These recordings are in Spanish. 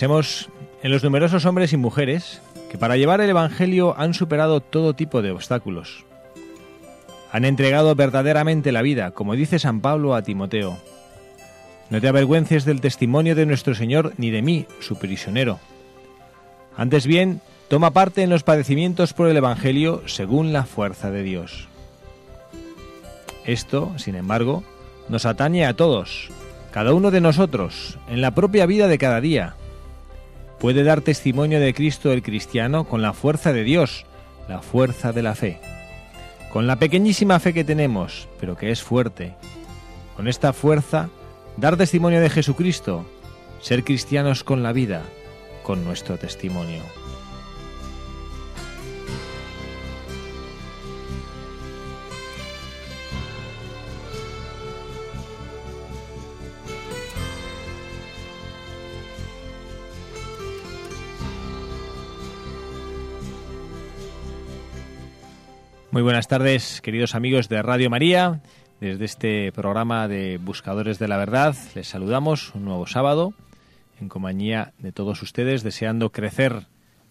Pensemos en los numerosos hombres y mujeres que para llevar el Evangelio han superado todo tipo de obstáculos. Han entregado verdaderamente la vida, como dice San Pablo a Timoteo. No te avergüences del testimonio de nuestro Señor ni de mí, su prisionero. Antes bien, toma parte en los padecimientos por el Evangelio según la fuerza de Dios. Esto, sin embargo, nos atañe a todos, cada uno de nosotros, en la propia vida de cada día, puede dar testimonio de Cristo el cristiano con la fuerza de Dios, la fuerza de la fe. Con la pequeñísima fe que tenemos, pero que es fuerte. Con esta fuerza, dar testimonio de Jesucristo, ser cristianos con la vida, con nuestro testimonio. Muy buenas tardes, queridos amigos de Radio María. Desde este programa de Buscadores de la Verdad les saludamos un nuevo sábado en compañía de todos ustedes, deseando crecer,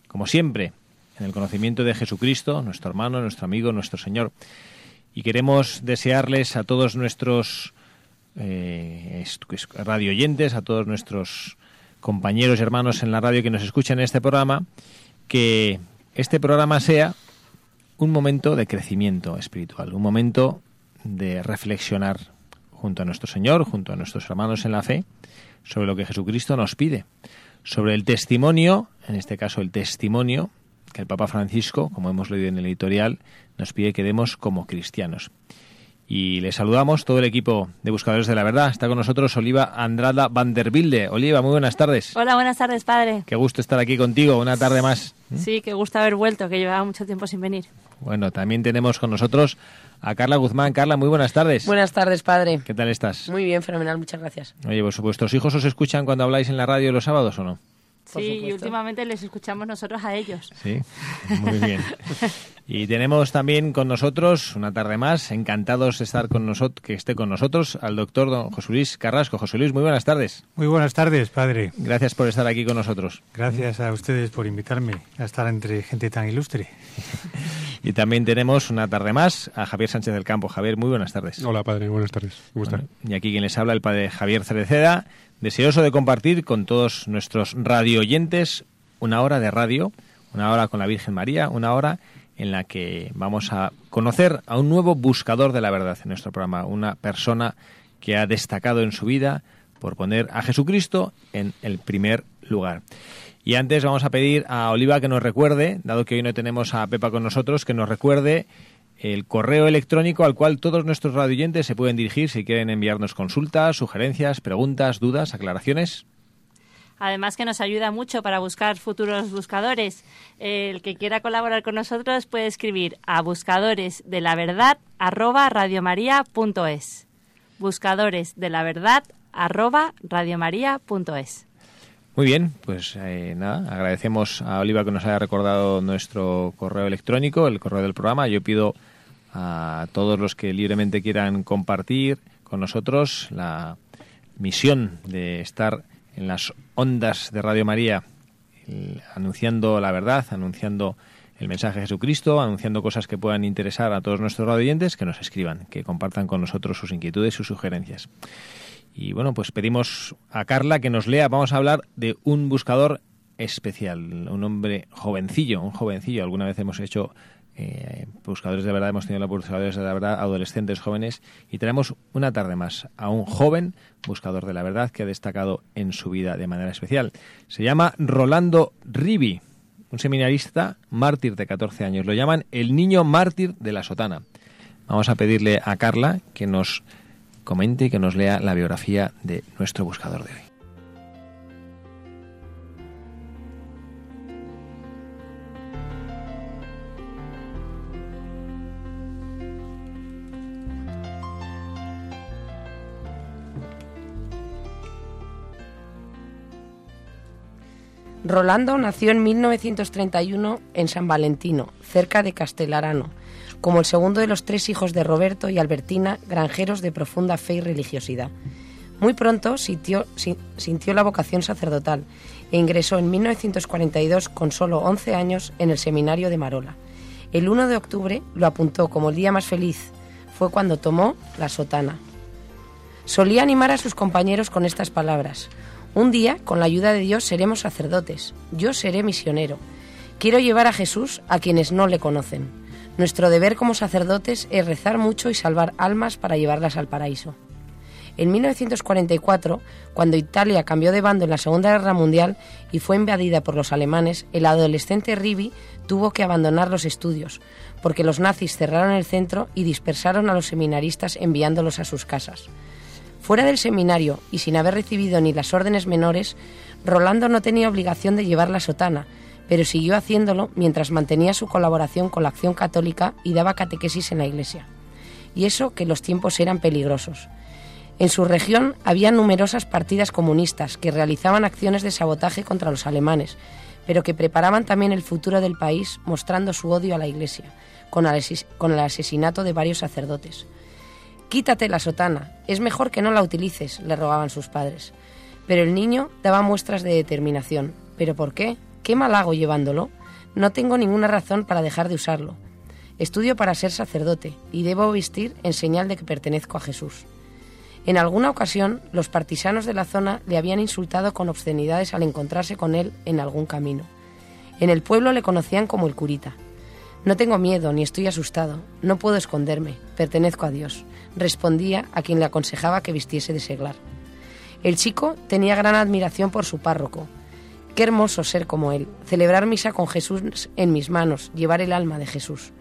como siempre, en el conocimiento de Jesucristo, nuestro hermano, nuestro amigo, nuestro Señor. Y queremos desearles a todos nuestros eh, radio oyentes, a todos nuestros compañeros y hermanos en la radio que nos escuchan en este programa, que este programa sea un momento de crecimiento espiritual, un momento de reflexionar junto a nuestro Señor, junto a nuestros hermanos en la fe, sobre lo que Jesucristo nos pide, sobre el testimonio, en este caso el testimonio que el Papa Francisco, como hemos leído en el editorial, nos pide que demos como cristianos. Y le saludamos todo el equipo de Buscadores de la Verdad. Está con nosotros Oliva Andrada Vanderbilde. Oliva, muy buenas tardes. Hola, buenas tardes, padre. Qué gusto estar aquí contigo, una tarde más. Sí, qué gusto haber vuelto, que llevaba mucho tiempo sin venir. Bueno, también tenemos con nosotros a Carla Guzmán. Carla, muy buenas tardes. Buenas tardes, padre. ¿Qué tal estás? Muy bien, fenomenal, muchas gracias. Oye, ¿vuestros hijos os escuchan cuando habláis en la radio los sábados o no? Sí, y últimamente les escuchamos nosotros a ellos. Sí, muy bien. Y tenemos también con nosotros, una tarde más, encantados de estar con nosotros, que esté con nosotros, al doctor don José Luis Carrasco. José Luis, muy buenas tardes. Muy buenas tardes, padre. Gracias por estar aquí con nosotros. Gracias a ustedes por invitarme a estar entre gente tan ilustre. y también tenemos una tarde más a Javier Sánchez del Campo. Javier, muy buenas tardes. Hola, padre, buenas tardes. ¿Cómo está? y aquí quien les habla, el padre Javier Cereceda, deseoso de compartir con todos nuestros radio oyentes una hora de radio, una hora con la Virgen María, una hora en la que vamos a conocer a un nuevo buscador de la verdad en nuestro programa, una persona que ha destacado en su vida por poner a Jesucristo en el primer lugar. Y antes vamos a pedir a Oliva que nos recuerde, dado que hoy no tenemos a Pepa con nosotros, que nos recuerde el correo electrónico al cual todos nuestros radioyentes se pueden dirigir si quieren enviarnos consultas, sugerencias, preguntas, dudas, aclaraciones. Además que nos ayuda mucho para buscar futuros buscadores. El que quiera colaborar con nosotros puede escribir a buscadores de la verdad arroba radiomaria.es. Buscadores de la verdad arroba radiomaria.es. Muy bien, pues eh, nada, agradecemos a Oliva que nos haya recordado nuestro correo electrónico, el correo del programa. Yo pido a todos los que libremente quieran compartir con nosotros la misión de estar en las ondas de Radio María anunciando la verdad, anunciando el mensaje de Jesucristo, anunciando cosas que puedan interesar a todos nuestros radioyentes, que nos escriban, que compartan con nosotros sus inquietudes sus sugerencias. Y bueno, pues pedimos a Carla que nos lea, vamos a hablar de un buscador especial, un hombre jovencillo, un jovencillo. Alguna vez hemos hecho eh, buscadores de verdad, hemos tenido la buscadores de la verdad, adolescentes jóvenes, y tenemos una tarde más a un joven buscador de la verdad que ha destacado en su vida de manera especial. Se llama Rolando Rivi, un seminarista mártir de 14 años. Lo llaman el niño mártir de la sotana. Vamos a pedirle a Carla que nos comente y que nos lea la biografía de nuestro buscador de hoy. Rolando nació en 1931 en San Valentino, cerca de Castelarano, como el segundo de los tres hijos de Roberto y Albertina, granjeros de profunda fe y religiosidad. Muy pronto sintió, sintió, la vocación sacerdotal e ingresó en 1942, con solo 11 años, en el seminario de Marola. El 1 de octubre lo apuntó como el día más feliz. Fue cuando tomó la sotana. Solía animar a sus compañeros con estas palabras. Un día, con la ayuda de Dios, seremos sacerdotes. Yo seré misionero. Quiero llevar a Jesús a quienes no le conocen. Nuestro deber como sacerdotes es rezar mucho y salvar almas para llevarlas al paraíso. En 1944, cuando Italia cambió de bando en la Segunda Guerra Mundial y fue invadida por los alemanes, el adolescente Rivi tuvo que abandonar los estudios, porque los nazis cerraron el centro y dispersaron a los seminaristas enviándolos a sus casas. Fuera del seminario y sin haber recibido ni las órdenes menores, Rolando no tenía obligación de llevar la sotana, pero siguió haciéndolo mientras mantenía su colaboración con la acción católica y daba catequesis en la iglesia. Y eso que los tiempos eran peligrosos. En su región había numerosas partidas comunistas que realizaban acciones de sabotaje contra los alemanes, pero que preparaban también el futuro del país mostrando su odio a la Iglesia, con el asesinato de varios sacerdotes. Quítate la sotana, es mejor que no la utilices, le rogaban sus padres. Pero el niño daba muestras de determinación. ¿Pero por qué? ¿Qué mal hago llevándolo? No tengo ninguna razón para dejar de usarlo. Estudio para ser sacerdote y debo vestir en señal de que pertenezco a Jesús. En alguna ocasión, los partisanos de la zona le habían insultado con obscenidades al encontrarse con él en algún camino. En el pueblo le conocían como el curita. No tengo miedo ni estoy asustado. No puedo esconderme. Pertenezco a Dios respondía a quien le aconsejaba que vistiese de seglar. El chico tenía gran admiración por su párroco. Qué hermoso ser como él, celebrar misa con Jesús en mis manos, llevar el alma de Jesús.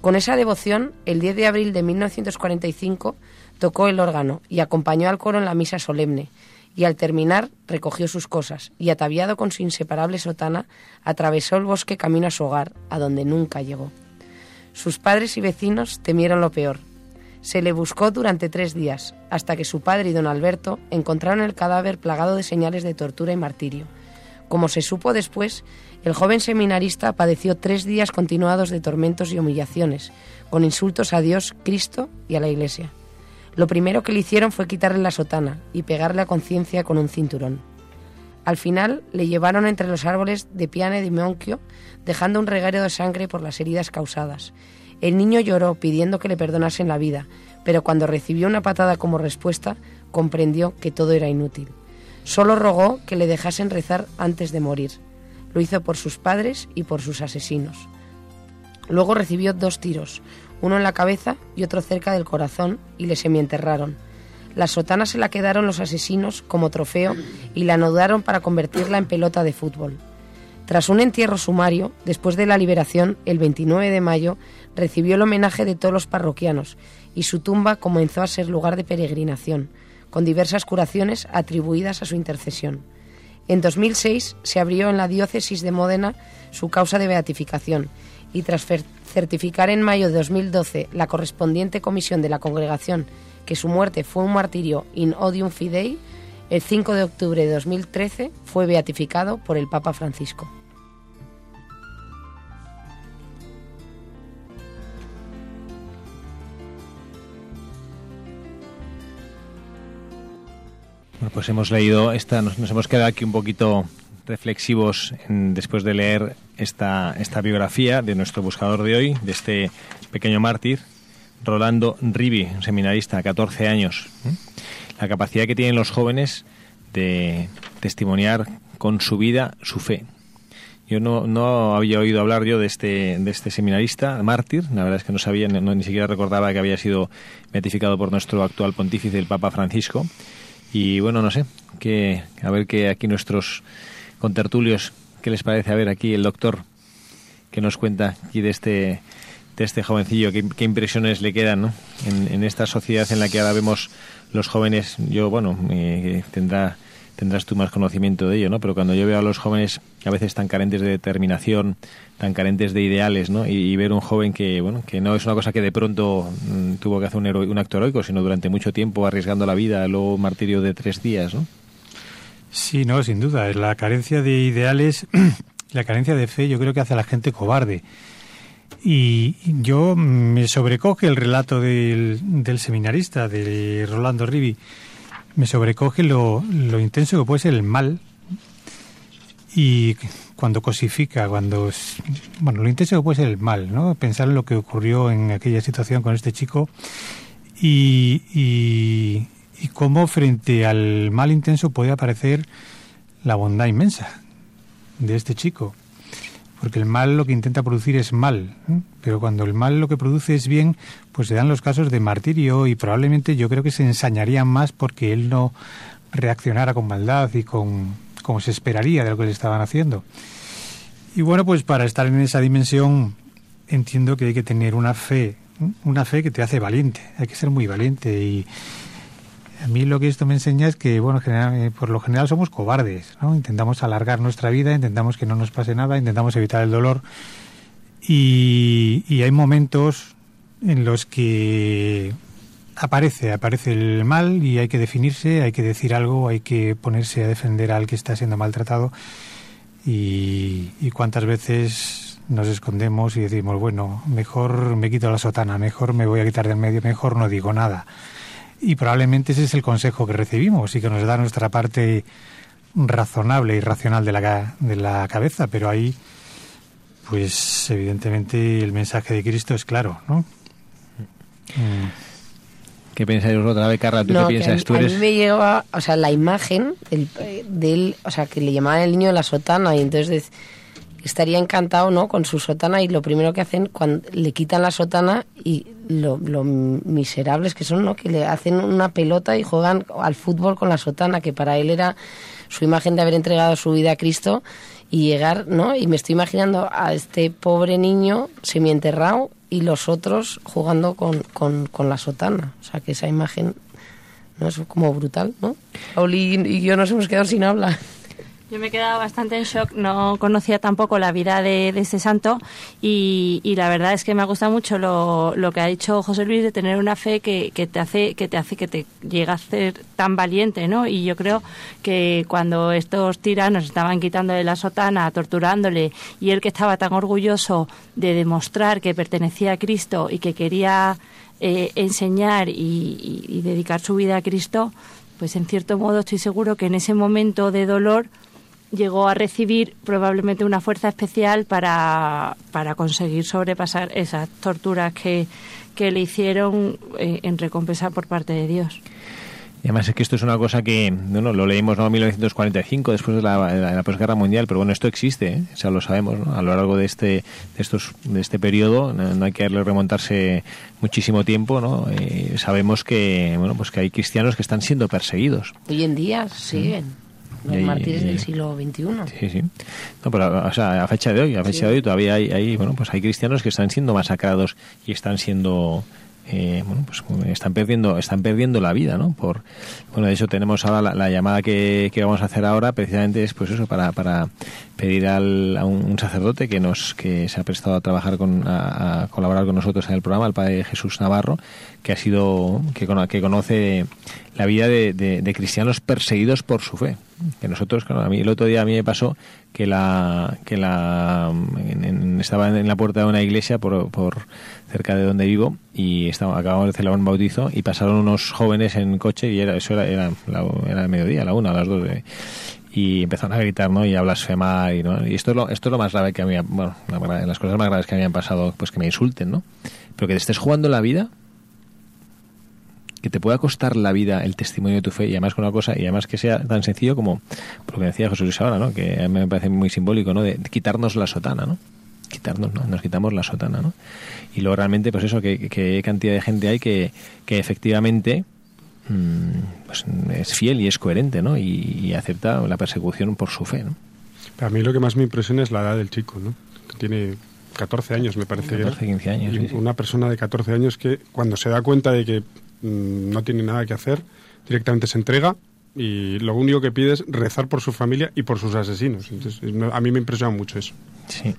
Con esa devoción, el 10 de abril de 1945 tocó el órgano y acompañó al coro en la misa solemne, y al terminar recogió sus cosas y, ataviado con su inseparable sotana, atravesó el bosque camino a su hogar, a donde nunca llegó. Sus padres y vecinos temieron lo peor, se le buscó durante tres días, hasta que su padre y don Alberto encontraron el cadáver plagado de señales de tortura y martirio. Como se supo después, el joven seminarista padeció tres días continuados de tormentos y humillaciones, con insultos a Dios, Cristo y a la Iglesia. Lo primero que le hicieron fue quitarle la sotana y pegarle a conciencia con un cinturón. Al final le llevaron entre los árboles de Piane de Monquio, dejando un reguero de sangre por las heridas causadas, el niño lloró pidiendo que le perdonasen la vida, pero cuando recibió una patada como respuesta, comprendió que todo era inútil. Solo rogó que le dejasen rezar antes de morir. Lo hizo por sus padres y por sus asesinos. Luego recibió dos tiros, uno en la cabeza y otro cerca del corazón, y le semienterraron. La sotana se la quedaron los asesinos como trofeo y la anodaron para convertirla en pelota de fútbol. Tras un entierro sumario, después de la liberación, el 29 de mayo, recibió el homenaje de todos los parroquianos y su tumba comenzó a ser lugar de peregrinación, con diversas curaciones atribuidas a su intercesión. En 2006 se abrió en la diócesis de Módena su causa de beatificación y tras certificar en mayo de 2012 la correspondiente comisión de la congregación que su muerte fue un martirio in odium fidei, el 5 de octubre de 2013 fue beatificado por el Papa Francisco. Bueno, pues hemos leído esta, nos, hemos quedado aquí un poquito reflexivos después de leer esta, esta biografía de nuestro buscador de hoy, de este pequeño mártir, Rolando Rivi, un seminarista de 14 años. La capacidad que tienen los jóvenes de testimoniar con su vida su fe. Yo no, no había oído hablar yo de este, de este seminarista, mártir. La verdad es que no sabía, no, ni siquiera recordaba que había sido beatificado por nuestro actual pontífice, el Papa Francisco. Y bueno, no sé, que, a ver que aquí nuestros contertulios, ¿qué les parece? A ver, aquí el doctor que nos cuenta aquí de este, de este jovencillo, qué, impresiones le quedan en, esta sociedad en la que ahora vemos los jóvenes. Yo, bueno, eh, tendrá tendrás tú más conocimiento de ello, ¿no? Pero cuando yo veo a los jóvenes a veces tan carentes de determinación, tan carentes de ideales, ¿no? Y, ver un joven que, bueno, que no es una cosa que de pronto mm, tuvo que hacer un, un acto heroico, sino durante mucho tiempo arriesgando la vida, luego un martirio de tres días, ¿no? Sí, no, sin duda. La carencia de ideales, la carencia de fe, yo creo que hace a la gente cobarde. Y yo me sobrecoge el relato del, del seminarista, de Rolando Rivi me sobrecoge lo, lo intenso que puede ser el mal y cuando cosifica, cuando bueno, lo intenso que puede ser el mal, ¿no? Pensar en lo que ocurrió en aquella situación con este chico y, y, y cómo frente al mal intenso puede aparecer la bondad inmensa de este chico. Porque el mal lo que intenta producir es mal, pero cuando el mal lo que produce es bien, pues se dan los casos de martirio y probablemente yo creo que se ensañarían más porque él no reaccionara con maldad y con como se esperaría de lo que le estaban haciendo. Y bueno, pues para estar en esa dimensión entiendo que hay que tener una fe, una fe que te hace valiente, hay que ser muy valiente y a mí lo que esto me enseña es que, bueno, eh, por lo general somos cobardes, ¿no? Intentamos alargar nuestra vida, intentamos que no nos pase nada, intentamos evitar el dolor. Y, hay momentos en los que aparece, aparece el mal y hay que definirse, hay que decir algo, hay que ponerse a defender al que está siendo maltratado. Y, y cuántas veces nos escondemos y decimos, bueno, mejor me quito la sotana, mejor me voy a quitar del medio, mejor no digo nada. Y probablemente ese es el consejo que recibimos y que nos da nuestra parte razonable y racional de la, de la cabeza, pero ahí, pues evidentemente el mensaje de Cristo es claro, ¿no? Mm. ¿Qué pensáis otra vez, Carla? ¿Tú qué piensas? A, mí me lleva, o sea, la imagen del, de él, o sea, que le llamaban el niño de la sotana y entonces estaría encantado, ¿no? Con su sotana y lo primero que hacen cuando le quitan la sotana y lo, miserables que son, ¿no? Que le hacen una pelota y juegan al fútbol con la sotana, que para él era su imagen de haber entregado su vida a Cristo y llegar, ¿no? Y me estoy imaginando a este pobre niño semienterrado y los otros jugando con, con, con la sotana. O sea, que esa imagen no es como brutal, ¿no? Pauli y yo nos hemos quedado sin habla. Yo me he quedado bastante en shock, no conocía tampoco la vida de, este santo y, la verdad es que me ha gustado mucho lo, lo, que ha dicho José Luis de tener una fe que, que, te hace que te hace que te llega a ser tan valiente, ¿no? Y yo creo que cuando estos tiranos estaban quitando de la sotana, torturándole y él que estaba tan orgulloso de demostrar que pertenecía a Cristo y que quería eh, enseñar y, y dedicar su vida a Cristo, pues en cierto modo estoy seguro que en ese momento de dolor llegó a recibir probablemente una fuerza especial para, para conseguir sobrepasar esas torturas que, que le hicieron eh, en recompensa por parte de Dios. Y además es que esto es una cosa que, bueno, lo leímos en 1945, después de la, de la, posguerra mundial, pero bueno, esto existe, ¿eh? o sea, lo sabemos, a lo largo de este, de estos, de este periodo, no, hay que remontarse muchísimo tiempo, ¿no? Eh, sabemos que, bueno, pues que hay cristianos que están siendo perseguidos. Hoy en día siguen los mártires del siglo XXI. Sí, sí. No, pero, o sea, a fecha de hoy, a fecha de hoy todavía hay, hay, bueno, pues hay cristianos que están siendo masacrados y están siendo eh, bueno, pues están perdiendo, están perdiendo la vida, ¿no? Por, bueno, de hecho tenemos ahora la, llamada que, vamos a hacer ahora, precisamente es pues eso, para, para pedir al, a un, sacerdote que nos, que se ha prestado a trabajar con, a, colaborar con nosotros en el programa, el padre Jesús Navarro, que ha sido, que, que conoce la vida de, de, cristianos perseguidos por su fe. Que nosotros, claro, a mí el otro día a mí me pasó que la, que la, estaba en la puerta de una iglesia por, por cerca de donde vivo y estaba, acabamos de celebrar un bautizo y pasaron unos jóvenes en coche y era, eso era, era, era el mediodía, la una, las dos de, y empezaron a gritar ¿no? y a blasfemar y, ¿no? y esto es lo esto es lo más grave que a mí bueno las cosas más graves que han pasado pues que me insulten no pero que te estés jugando la vida que te pueda costar la vida el testimonio de tu fe y además con una cosa y además que sea tan sencillo como lo que decía José Luis ahora, ¿no? que a mí me parece muy simbólico, ¿no? de quitarnos la sotana, ¿no? Quitarnos, ¿no? nos quitamos la sotana, ¿no? Y luego realmente, pues eso, que, cantidad de gente hay que, que efectivamente mm, pues es fiel y es coherente, ¿no? Y, acepta la persecución por su fe, ¿no? a mí lo que más me impresiona es la edad del chico, ¿no? Que tiene 14 años, me parece. 14, 15 años. Una persona de 14 años que cuando se da cuenta de que mm, no tiene nada que hacer, directamente se entrega y lo único que pide es rezar por su familia y por sus asesinos. Entonces, a mí me impresiona mucho eso. Sí.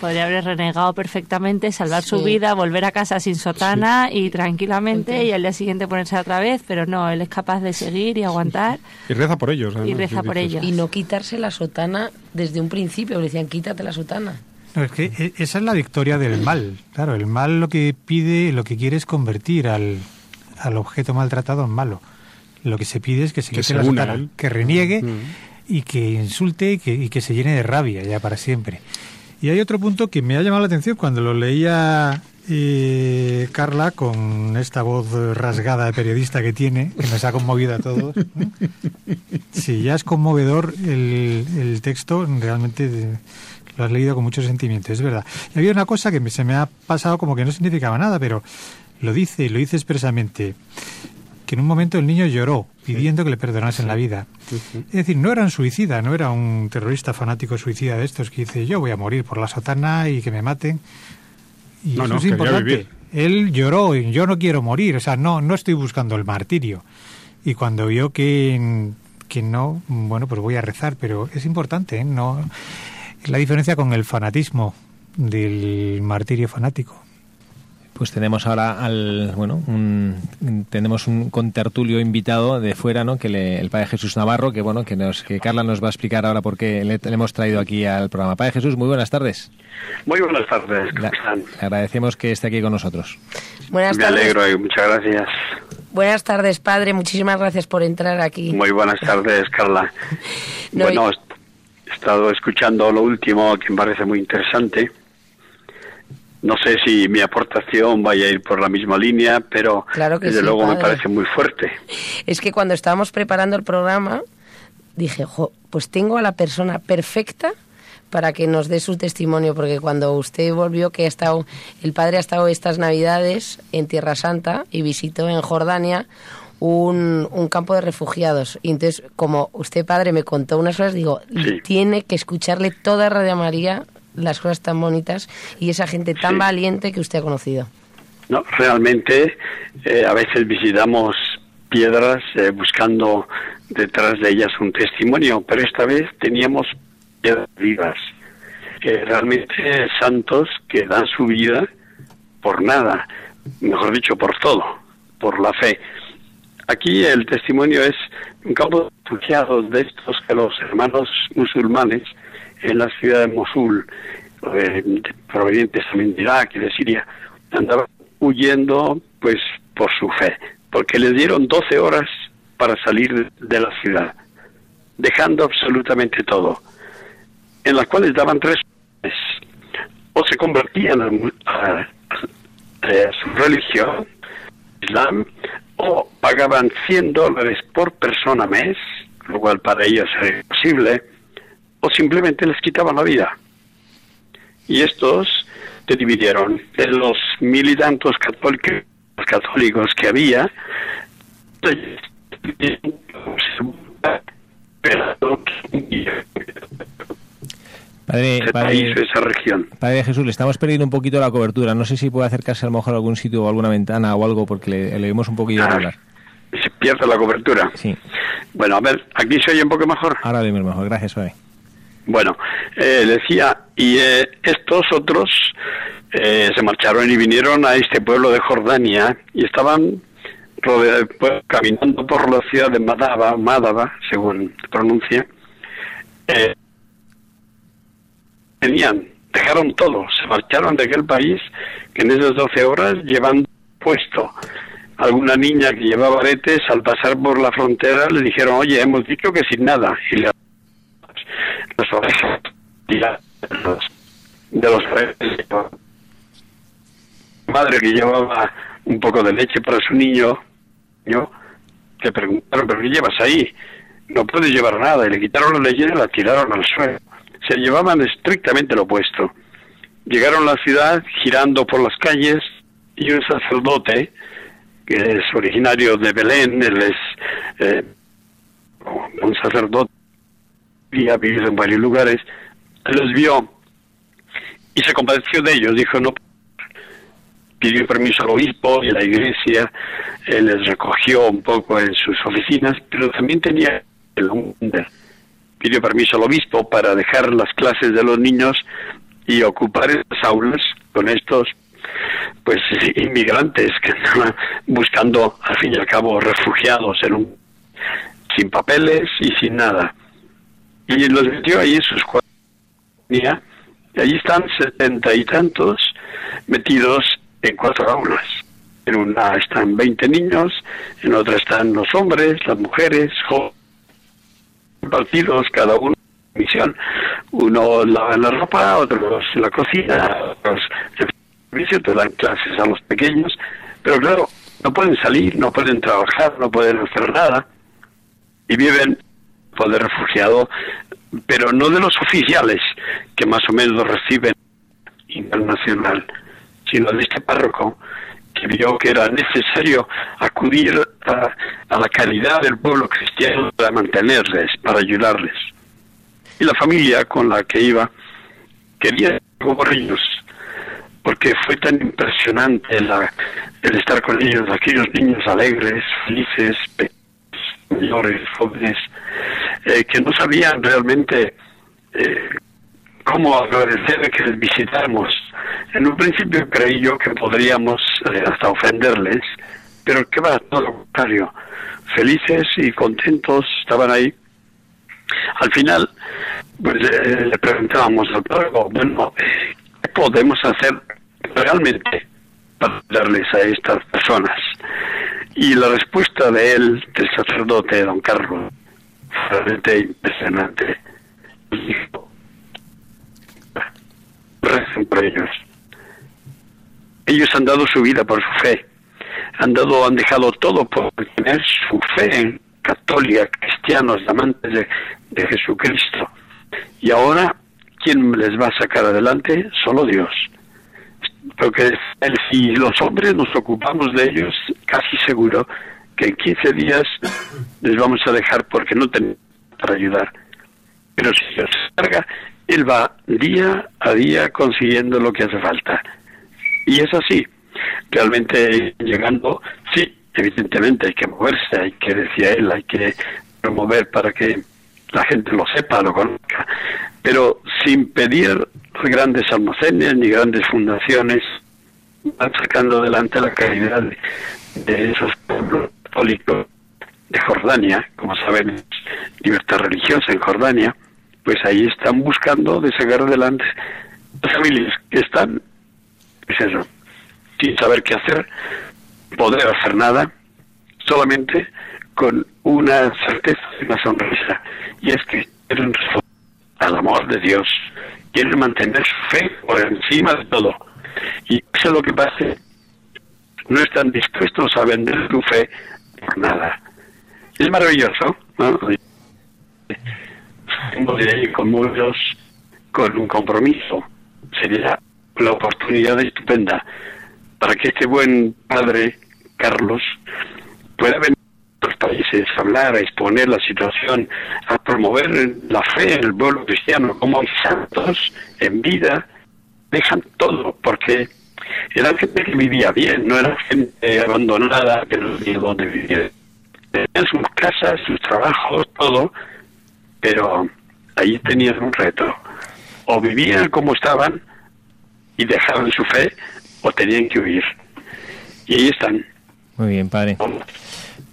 Podría haber renegado perfectamente, salvar su vida, volver a casa sin sotana y tranquilamente y al día siguiente ponerse otra vez, pero no, él es capaz de seguir y aguantar. Y reza por ellos. y reza por ellos. Y no quitarse la sotana desde un principio, le decían quítate la sotana. No, es que e, esa es la victoria del mal. Claro, el mal lo que pide, lo que quiere es convertir al, al objeto maltratado en malo. Lo que se pide es que se quite la sotana, que reniegue mm. y que insulte y que, y que se llene de rabia ya para siempre. Y hay otro punto que me ha llamado la atención cuando lo leía eh, Carla con esta voz rasgada de periodista que tiene, que nos ha conmovido a todos. Si ya es conmovedor el, texto, realmente lo has leído con mucho sentimiento, es verdad. Y había una cosa que se me ha pasado como que no significaba nada, pero lo dice y lo dice expresamente que en un momento el niño lloró pidiendo que le perdonasen la vida. Es decir, no era un suicida, no era un terrorista fanático suicida de estos que dice yo voy a morir por la sotana y que me maten. Y eso es importante. Él lloró yo no quiero morir, o sea, no, no estoy buscando el martirio. Y cuando vio que, que no, bueno, pues voy a rezar, pero es importante, ¿eh? no la diferencia con el fanatismo del martirio fanático. Pues tenemos ahora al, bueno, tenemos un contertulio invitado de fuera, ¿no? Que el Padre Jesús Navarro, que bueno, que nos, que Carla nos va a explicar ahora por qué le, hemos traído aquí al programa. Padre Jesús, muy buenas tardes. Muy buenas tardes. Le agradecemos que esté aquí con nosotros. Buenas tardes. Me alegro y muchas gracias. Buenas tardes, padre. Muchísimas gracias por entrar aquí. Muy buenas tardes, Carla. bueno, he estado escuchando lo último que me parece muy interesante no sé si mi aportación vaya a ir por la misma línea, pero desde luego me parece muy fuerte. Es que cuando estábamos preparando el programa, dije, pues tengo a la persona perfecta para que nos dé su testimonio, porque cuando usted volvió, que ha estado, el padre ha estado estas navidades en Tierra Santa y visitó en Jordania un, un campo de refugiados. Y entonces, como usted, padre, me contó unas cosas, digo, tiene que escucharle toda Radio María las cosas tan bonitas y esa gente tan valiente que usted ha conocido. No, realmente eh, a veces visitamos piedras eh, buscando detrás de ellas un testimonio, pero esta vez teníamos piedras vivas, realmente santos que dan su vida por nada, mejor dicho, por todo, por la fe. Aquí el testimonio es un campo de refugiados de estos que los hermanos musulmanes en la ciudad de Mosul, eh, provenientes también de Irak y de Siria, andaban huyendo pues por su fe, porque les dieron 12 horas para salir de la ciudad, dejando absolutamente todo, en las cuales daban tres o se convertían a, su religión, Islam, o pagaban 100 dólares por persona mes, lo cual para ellos era imposible, o simplemente les quitaban la vida. Y estos se dividieron en los mil y tantos católicos, católicos que había, Padre, padre, esa región. padre Jesús, le estamos perdiendo un poquito la cobertura. No sé si puede acercarse a lo mejor a algún sitio o alguna ventana o algo porque le, le un poquillo ah, hablar. Se pierde la cobertura. Sí. Bueno, a ver, aquí se oye un poco mejor. Ahora mismo mejor. Gracias, padre. Bueno, eh, decía, y eh, estos otros eh, se marcharon y vinieron a este pueblo de Jordania y estaban pues, caminando por la ciudad de Madaba, Madaba, según pronuncia. Eh, tenían, dejaron todo, se marcharon de aquel país que en esas 12 horas llevan puesto alguna niña que llevaba aretes, al pasar por la frontera le dijeron, oye, hemos dicho que sin nada. Y le de los madre que llevaba un poco de leche para su niño niño le preguntaron, ¿pero qué llevas ahí? No puedes llevar nada. Y le quitaron la leyenda y la tiraron al suelo. Se llevaban estrictamente lo opuesto. Llegaron a la ciudad girando por las calles y un sacerdote, que es originario de Belén, él es eh, un sacerdote y ha vivido en varios lugares, los vio y se compadeció de ellos. Dijo, no pidió permiso al obispo y a la iglesia, él les recogió un poco en sus oficinas, pero también tenía el pidió permiso al obispo para dejar las clases de los niños y ocupar esas aulas con estos pues inmigrantes que estaban buscando al fin y al cabo refugiados en un sin papeles y sin nada y los metió ahí en sus cuadros y allí están setenta y tantos metidos en cuatro aulas. En una están 20 niños, en otra están los hombres, las mujeres, jóvenes, partidos, cada uno misión. Uno lava la ropa, otros la cocina, otros servicio, te dan clases a los pequeños, pero claro, no pueden salir, no pueden trabajar, no pueden hacer nada y viven poder refugiado, pero no de los oficiales que más o menos reciben internacional sino de este párroco que vio que era necesario acudir a, la caridad del pueblo cristiano para mantenerles, para ayudarles. Y la familia con la que iba quería por ellos, porque fue tan impresionante el estar con ellos, aquellos niños alegres, felices, mayores, jóvenes, eh, que no sabían realmente eh, cómo agradecer que les visitáramos. En un principio creí yo que podríamos eh, hasta ofenderles, pero que va, todo lo contrario. Felices y contentos estaban ahí. Al final, pues le preguntábamos al párroco, bueno, ¿qué podemos hacer realmente para darles a estas personas? Y la respuesta de él, del sacerdote don Carlos, realmente impresionante. Recen por ellos. Ellos han dado su vida por su fe, han dado, han dejado todo por tener su fe en católica, cristianos, amantes de, de Jesucristo. Y ahora, ¿quién les va a sacar adelante? Solo Dios. Porque si los hombres nos ocupamos de ellos, casi seguro que en 15 días les vamos a dejar porque no tenemos para ayudar. Pero si se carga, él va día a día consiguiendo lo que hace falta. Y es así. Realmente llegando, sí, evidentemente hay que moverse, hay que, decía él, hay que promover para que la gente lo sepa, lo conozca, pero sin pedir grandes almacenes ni grandes fundaciones, van sacando adelante la calidad de, esos pueblos católicos de Jordania, como saben, libertad religiosa en Jordania, pues ahí están buscando de sacar adelante las familias que están, es eso, sin saber qué hacer, poder hacer nada, solamente con una certeza y una sonrisa, y es que quieren al amor de Dios, quieren mantener su fe por encima de todo. Y eso es lo que pasa, no están dispuestos a vender su fe nada. Es maravilloso, ¿no? con muchos con un compromiso. Sería la oportunidad estupenda para que este buen padre Carlos pueda venir a otros países a hablar, a exponer la situación, a promover la fe en el pueblo cristiano, como hay santos en vida, dejan todo, porque era gente que vivía bien, no era gente abandonada que no tenía dónde vivir. Tenían sus casas, sus trabajos, todo, pero ahí tenían un reto. O vivían como estaban y dejaban su fe, o tenían que huir. Y ahí están. Muy bien, padre.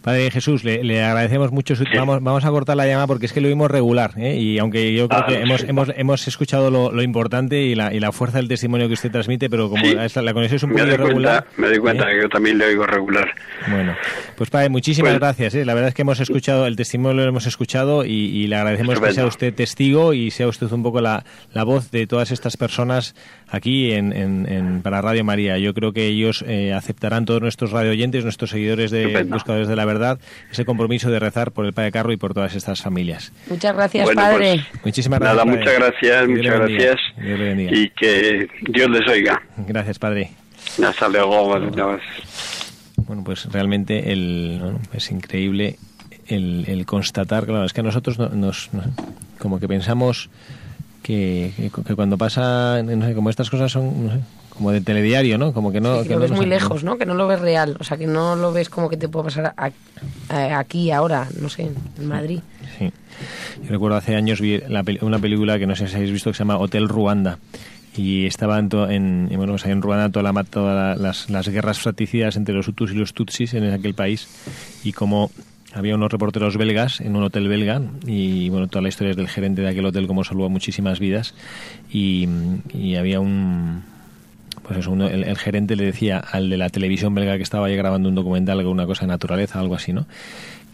Padre Jesús, le, agradecemos mucho. Su... Vamos, vamos a cortar la llamada porque es que lo vimos regular. ¿eh? Y aunque yo creo que hemos, hemos, hemos escuchado lo, importante y la, y la fuerza del testimonio que usted transmite, pero como la conexión es un poco irregular. me doy cuenta ¿eh? que yo también le oigo regular. Bueno, pues Padre, muchísimas gracias. ¿eh? La verdad es que hemos escuchado, el testimonio lo hemos escuchado y, le agradecemos que sea usted testigo y sea usted un poco la, la voz de todas estas personas aquí en, en, para Radio María. Yo creo que ellos eh, aceptarán todos nuestros radio oyentes, nuestros seguidores de Buscadores de la Verdad, ese compromiso de rezar por el Padre Carro y por todas estas familias. Muchas gracias, Padre. Pues, Muchísimas gracias. Nada, muchas gracias, muchas gracias. Y que Dios les oiga. Gracias, Padre. Hasta luego. Bueno, pues realmente el, es increíble el, el, constatar, claro, es que a nosotros nos, como que pensamos que, cuando pasa, no sé, como estas cosas son, como de telediario, ¿no? Como que no... que, lo ves muy lejos, ¿no? Que no lo ves real, o sea, que no lo ves como que te puede pasar aquí, ahora, no sé, en Madrid. Sí. Yo recuerdo hace años vi una película que no sé si habéis visto que se llama Hotel Ruanda y estaba en, en, bueno, pues en Ruanda toda la, todas las, las guerras fratricidas entre los Hutus y los Tutsis en aquel país y como había unos reporteros belgas en un hotel belga y bueno, toda la historia es del gerente de aquel hotel, como salvó muchísimas vidas y, había un... Pues eso, el, gerente le decía al de la televisión belga que estaba ahí grabando un documental, alguna cosa de naturaleza, algo así, ¿no?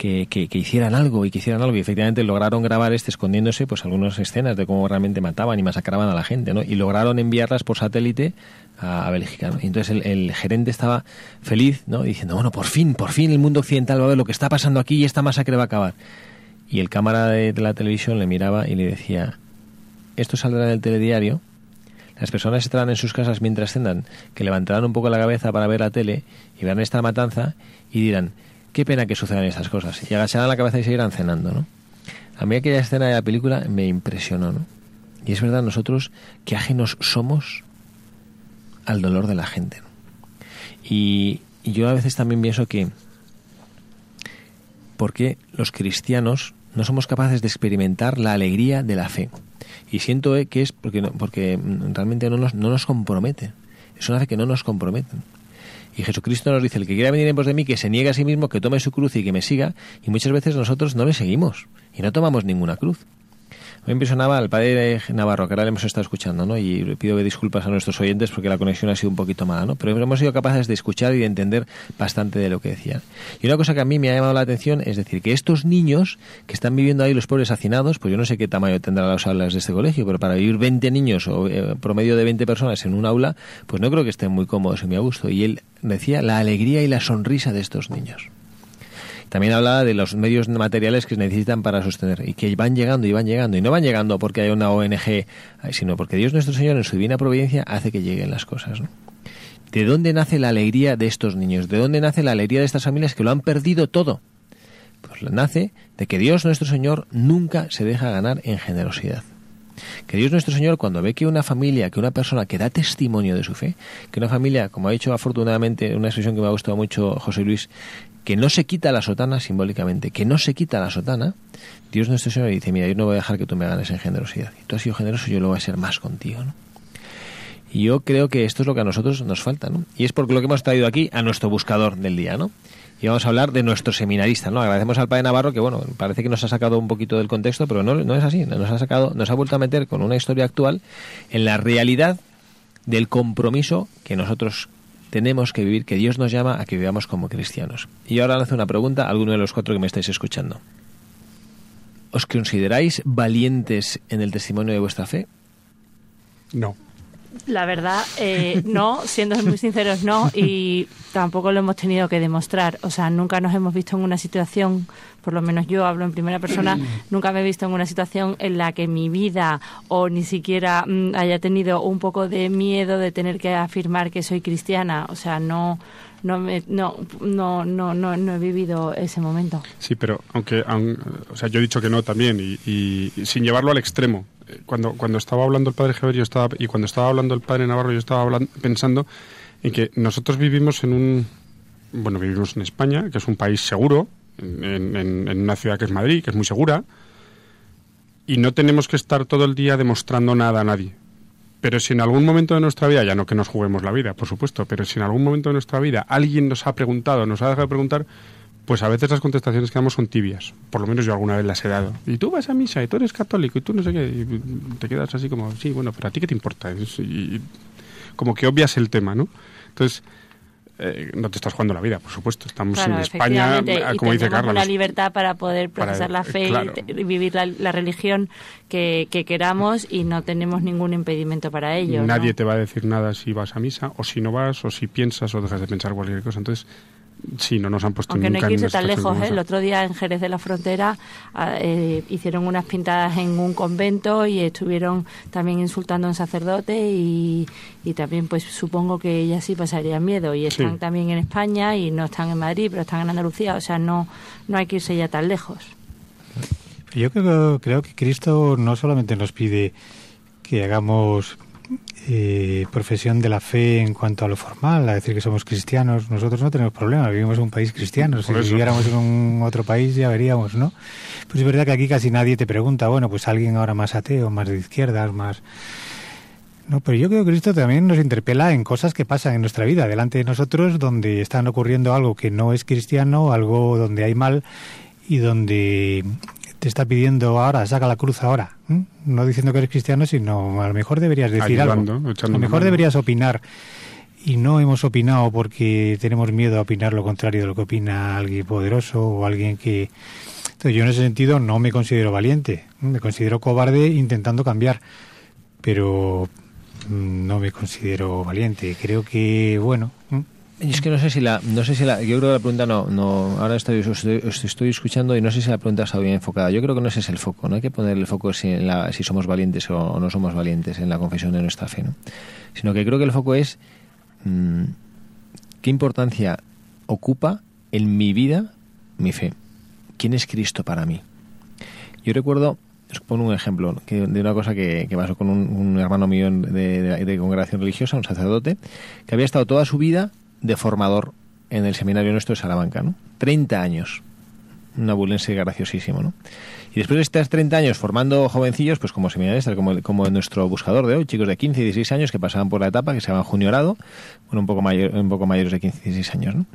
Que, que, hicieran algo y que hicieran algo y efectivamente lograron grabar este escondiéndose pues algunas escenas de cómo realmente mataban y masacraban a la gente ¿no? y lograron enviarlas por satélite a, Bélgica. Y entonces el, gerente estaba feliz, ¿no? diciendo, bueno, por fin, por fin el mundo occidental va a ver lo que está pasando aquí y esta masacre va a acabar. Y el cámara de, la televisión le miraba y le decía, esto saldrá en el telediario, las personas estarán en sus casas mientras cenan, que levantarán un poco la cabeza para ver la tele y verán esta matanza y dirán, qué pena que sucedan estas cosas. Y agacharán la cabeza y seguirán cenando, ¿no? A mí aquella escena de la película me impresionó, ¿no? Y es verdad, nosotros, qué ajenos somos al dolor de la gente. Y, yo a veces también pienso que porque los cristianos no somos capaces de experimentar la alegría de la fe. Y siento eh, que es porque, porque realmente no nos, no nos comprometen. Es una fe que no nos comprometen. Y Jesucristo nos dice, el que quiera venir en pos de mí, que se niegue a sí mismo, que tome su cruz y que me siga. Y muchas veces nosotros no le seguimos y no tomamos ninguna cruz. Me impresionaba al padre Navarro, que ahora le hemos estado escuchando, ¿no? Y pido disculpas a nuestros oyentes porque la conexión ha sido un poquito mala, ¿no? Pero hemos sido capaces de escuchar y de entender bastante de lo que decían. Y una cosa que a mí me ha llamado la atención es decir, que estos niños que están viviendo ahí, los pobres hacinados, pues yo no sé qué tamaño tendrán las aulas de este colegio, pero para vivir 20 niños o eh, promedio de 20 personas en un aula, pues no creo que estén muy cómodos y muy a gusto. Y él decía la alegría y la sonrisa de estos niños. También hablaba de los medios materiales que se necesitan para sostener y que van llegando y van llegando. Y no van llegando porque hay una ONG, sino porque Dios nuestro Señor en su divina providencia hace que lleguen las cosas. ¿De dónde nace la alegría de estos niños? ¿De dónde nace la alegría de estas familias que lo han perdido todo? Pues nace de que Dios nuestro Señor nunca se deja ganar en generosidad. Que Dios nuestro Señor, cuando ve que una familia, que una persona que da testimonio de su fe, que una familia, como ha dicho afortunadamente, una expresión que me ha gustado mucho José Luis, que no se quita la sotana simbólicamente, que no se quita la sotana, Dios nuestro Señor dice, mira, yo no voy a dejar que tú me ganes en generosidad. Y tú has sido generoso, yo lo voy a ser más contigo, ¿no? Y yo creo que esto es lo que a nosotros nos falta, ¿no? Y es porque lo que hemos traído aquí a nuestro buscador del día, ¿no? Y vamos a hablar de nuestro seminarista, ¿no? Agradecemos al Padre Navarro que, bueno, parece que nos ha sacado un poquito del contexto, pero no, no es así. Nos ha sacado, nos ha vuelto a meter con una historia actual en la realidad del compromiso que nosotros tenemos que vivir, que Dios nos llama a que vivamos como cristianos. Y ahora hace una pregunta a alguno de los cuatro que me estáis escuchando. ¿Os consideráis valientes en el testimonio de vuestra fe? No. La verdad, eh, no, siendo muy sinceros, no, y tampoco lo hemos tenido que demostrar. O sea, nunca nos hemos visto en una situación, por lo menos yo hablo en primera persona, nunca me he visto en una situación en la que mi vida o ni siquiera mm, haya tenido un poco de miedo de tener que afirmar que soy cristiana. O sea, no, no, me, no, no, no, no, no he vivido ese momento. Sí, pero aunque, o sea, yo he dicho que no también y sin llevarlo al extremo cuando, cuando estaba hablando el padre Javier yo estaba, y cuando estaba hablando el padre Navarro, yo estaba hablando, pensando en que nosotros vivimos en un. Bueno, vivimos en España, que es un país seguro, en, una ciudad que es Madrid, que es muy segura, y no tenemos que estar todo el día demostrando nada a nadie. Pero si en algún momento de nuestra vida, ya no que nos juguemos la vida, por supuesto, pero si en algún momento de nuestra vida alguien nos ha preguntado, nos ha dejado de preguntar, pues a veces las contestaciones que damos son tibias. Por lo menos yo alguna vez las he dado. Y tú vas a misa y tú eres católico y tú no sé qué. Y te quedas así como, sí, bueno, pero a ti qué te importa. Y como que obvias el tema, ¿no? Entonces, eh, no te estás jugando la vida, por supuesto. Estamos en España, como dice Carlos. la libertad para poder profesar la fe y vivir la, religión que, queramos y no tenemos ningún impedimento para ello. Nadie te va a decir nada si vas a misa o si no vas o si piensas o dejas de pensar cualquier cosa. Entonces, Sí, no nos han puesto Aunque no hay que irse tan lejos. ¿eh? El otro día en Jerez de la Frontera ah, eh, hicieron unas pintadas en un convento y estuvieron también insultando a un sacerdote y, también pues supongo que ellas sí pasarían miedo. Y están también en España y no están en Madrid, pero están en Andalucía. O sea, no, no hay que irse ya tan lejos. Yo creo, creo que Cristo no solamente nos pide que hagamos eh, profesión de la fe en cuanto a lo formal, a decir que somos cristianos, nosotros no tenemos problema, vivimos en un país cristiano, si viviéramos en un otro país ya veríamos, ¿no? Pues es verdad que aquí casi nadie te pregunta, bueno, pues alguien ahora más ateo, más de izquierdas, más... No, pero yo creo que Cristo también nos interpela en cosas que pasan en nuestra vida, delante de nosotros, donde están ocurriendo algo que no es cristiano, algo donde hay mal y donde te está pidiendo ahora, saca la cruz ahora. No diciendo que eres cristiano, sino a lo mejor deberías decir algo. A lo mejor deberías opinar. Y no hemos opinado porque tenemos miedo a opinar lo contrario de lo que opina alguien poderoso o alguien que... Entonces yo en ese sentido no me considero valiente, me considero cobarde intentando cambiar, pero mm, no me considero valiente. Creo que, bueno, es que no sé si la, no sé si la, yo creo que la pregunta no, no, ahora estoy, estoy, escuchando y no sé si la pregunta está bien enfocada. Yo creo que no ese es el foco, no hay que poner el foco si, en la, si somos valientes o, no somos valientes en la confesión de nuestra fe, ¿no? Sino que creo que el foco es mm, qué importancia ocupa en mi vida mi fe. ¿Quién es Cristo para mí? Yo recuerdo, os pongo un ejemplo de una cosa que, pasó con un, hermano mío de congregación religiosa, un sacerdote, que había estado toda su vida de formador en el seminario nuestro de Salamanca, ¿no? 30 años. Un abulense graciosísimo, ¿no? Y después de estos 30 años formando jovencillos, pues como seminaristas, como, como nuestro buscador de hoy, chicos de 15 y 16 años que pasaban por la etapa que se llama juniorado, bueno, un poco, mayor, un poco mayores de 15 y 16 años, ¿no?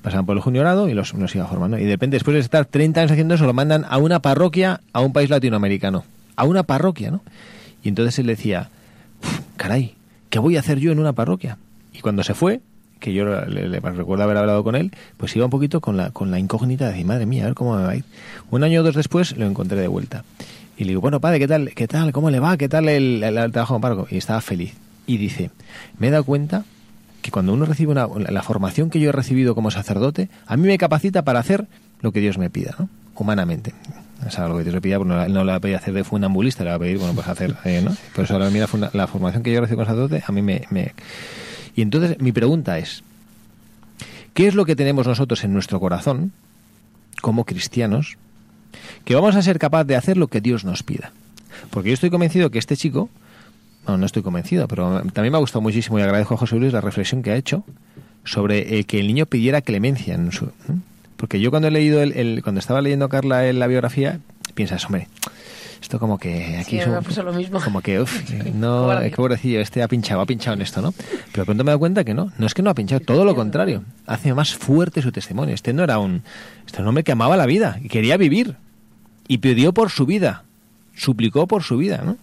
Pasaban por el juniorado y los, los iba formando. Y de repente, después de estar 30 años haciendo eso, lo mandan a una parroquia, a un país latinoamericano. A una parroquia, ¿no? Y entonces él decía, caray, ¿qué voy a hacer yo en una parroquia? Y cuando se fue, que yo le, recuerdo haber hablado con él, pues iba un poquito con la, con la incógnita de decir, madre mía, a ver cómo me va a ir. Un año o dos después lo encontré de vuelta. Y le digo, bueno, padre, ¿qué tal? ¿Qué tal? ¿Cómo le va? ¿Qué tal el, trabajo en párroco? Y estaba feliz. Y dice, me he dado cuenta que cuando uno recibe una, la formación que yo he recibido como sacerdote, a mí me capacita para hacer lo que Dios me pida, ¿no? Humanamente. O sea, lo que Dios me pida, pues no, no, la voy a hacer de fundambulista, le va a pedir, bueno, pues hacer, eh, ¿no? Por eso la, la, formación que yo recibo como sacerdote, a mí me, me y entonces mi pregunta es, ¿qué es lo que tenemos nosotros en nuestro corazón, como cristianos, que vamos a ser capaces de hacer lo que Dios nos pida? Porque yo estoy convencido que este chico, no, no estoy convencido, pero también me ha gustado muchísimo y agradezco a José Luis la reflexión que ha hecho sobre el que el niño pidiera clemencia en su... Porque yo cuando he leído el, cuando estaba leyendo Carla la biografía, piensas, hombre, esto como que aquí es lo mismo. como que uff, no, qué pobrecillo, este ha pinchado, ha pinchado en esto, ¿no? Pero pronto me he dado cuenta que no, no es que no ha pinchado, todo lo contrario, hace más fuerte su testimonio. Este no era un, este un hombre que amaba la vida y quería vivir y pidió por su vida, suplicó por su vida, ¿no?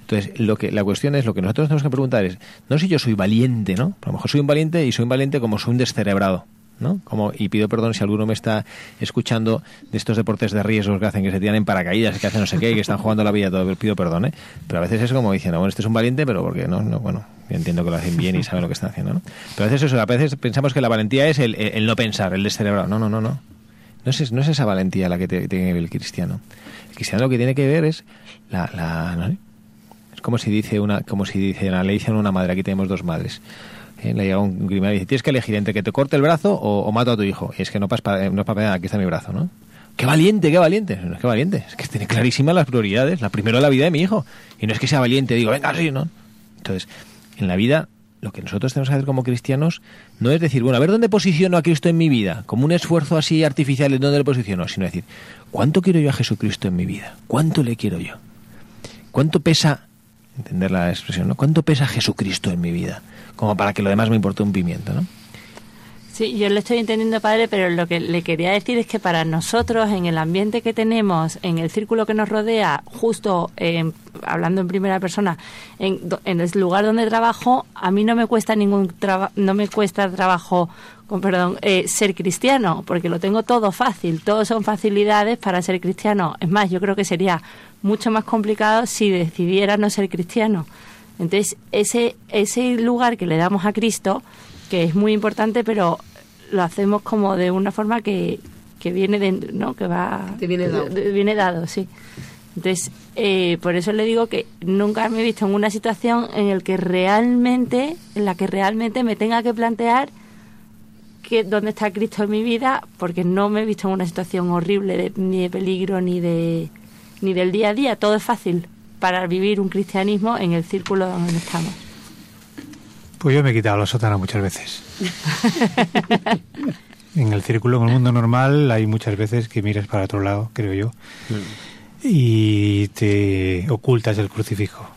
Entonces, lo que la cuestión es, lo que nosotros tenemos que preguntar es, no si yo soy valiente, ¿no? A lo mejor soy un valiente y soy un valiente como soy un descerebrado. ¿No? Como, y pido perdón si alguno me está escuchando de estos deportes de riesgo que hacen, que se tiran en paracaídas, que hacen no sé qué, que están jugando la vida todo, pido perdón, ¿eh? Pero a veces es como diciendo, bueno, este es un valiente, pero porque no, no bueno, entiendo que lo hacen bien y saben lo que están haciendo, ¿no? Pero a veces eso, a veces pensamos que la valentía es el, no pensar, el descerebrado. No, no, no, no. No es, no es esa valentía la que tiene que ver el cristiano. El cristiano lo que tiene que ver es la, la es como si dice una, como si dice, le dicen una madre, aquí tenemos dos madres eh, le llega un criminal y dice, tienes que elegir entre que te corte el brazo o, mato a tu hijo. Y es que no, pasa no es para aquí está mi brazo, ¿no? ¡Qué valiente, qué valiente! No es que valiente, es que tiene clarísimas las prioridades. La primera es la vida de mi hijo. Y no es que sea valiente, digo, venga, sí, ¿no? Entonces, en la vida, lo que nosotros tenemos que hacer como cristianos no es decir, bueno, a ver dónde posiciono a Cristo en mi vida, como un esfuerzo así artificial en dónde le posiciono, sino decir, ¿cuánto quiero yo a Jesucristo en mi vida? ¿Cuánto le quiero yo? ¿Cuánto pesa, entender la expresión, ¿no? ¿Cuánto pesa Jesucristo en mi vida? Como para que lo demás me importe un pimiento, ¿no? Sí, yo le estoy entendiendo, padre, pero lo que le quería decir es que para nosotros, en el ambiente que tenemos, en el círculo que nos rodea, justo eh, hablando en primera persona, en, en, el lugar donde trabajo, a mí no me cuesta ningún trabajo, no me cuesta trabajo, con perdón, eh, ser cristiano, porque lo tengo todo fácil, todo son facilidades para ser cristiano. Es más, yo creo que sería mucho más complicado si decidiera no ser cristiano. Entonces, ese, ese lugar que le damos a Cristo, que es muy importante, pero lo hacemos como de una forma que, que viene de, ¿no? Que va... Te viene dado. de- viene dado, sí. Entonces, eh, por eso le digo que nunca me he visto en una situación en el que realmente, en la que realmente me tenga que plantear que dónde está Cristo en mi vida, porque no me he visto en una situación horrible de- ni de peligro ni de ni del día a día. Todo es fácil para vivir un cristianismo en el círculo donde estamos. Pues yo me he quitado la sotana muchas veces. en el círculo, en el mundo normal, hay muchas veces que miras para otro lado, creo yo, y te ocultas el crucifijo.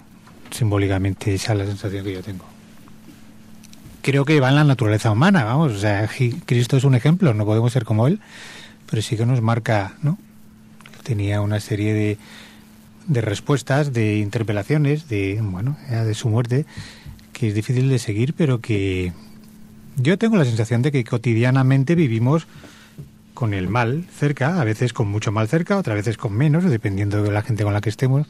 Simbólicamente, esa es la sensación que yo tengo. Creo que va en la naturaleza humana, vamos. O sea, Cristo es un ejemplo, no podemos ser como él, pero sí que nos marca, ¿no? Tenía una serie de, de respuestas, de interpelaciones, de, bueno, de su muerte, que es difícil de seguir, pero que yo tengo la sensación de que cotidianamente vivimos con el mal cerca, a veces con mucho mal cerca, otras veces con menos, dependiendo de la gente con la que estemos.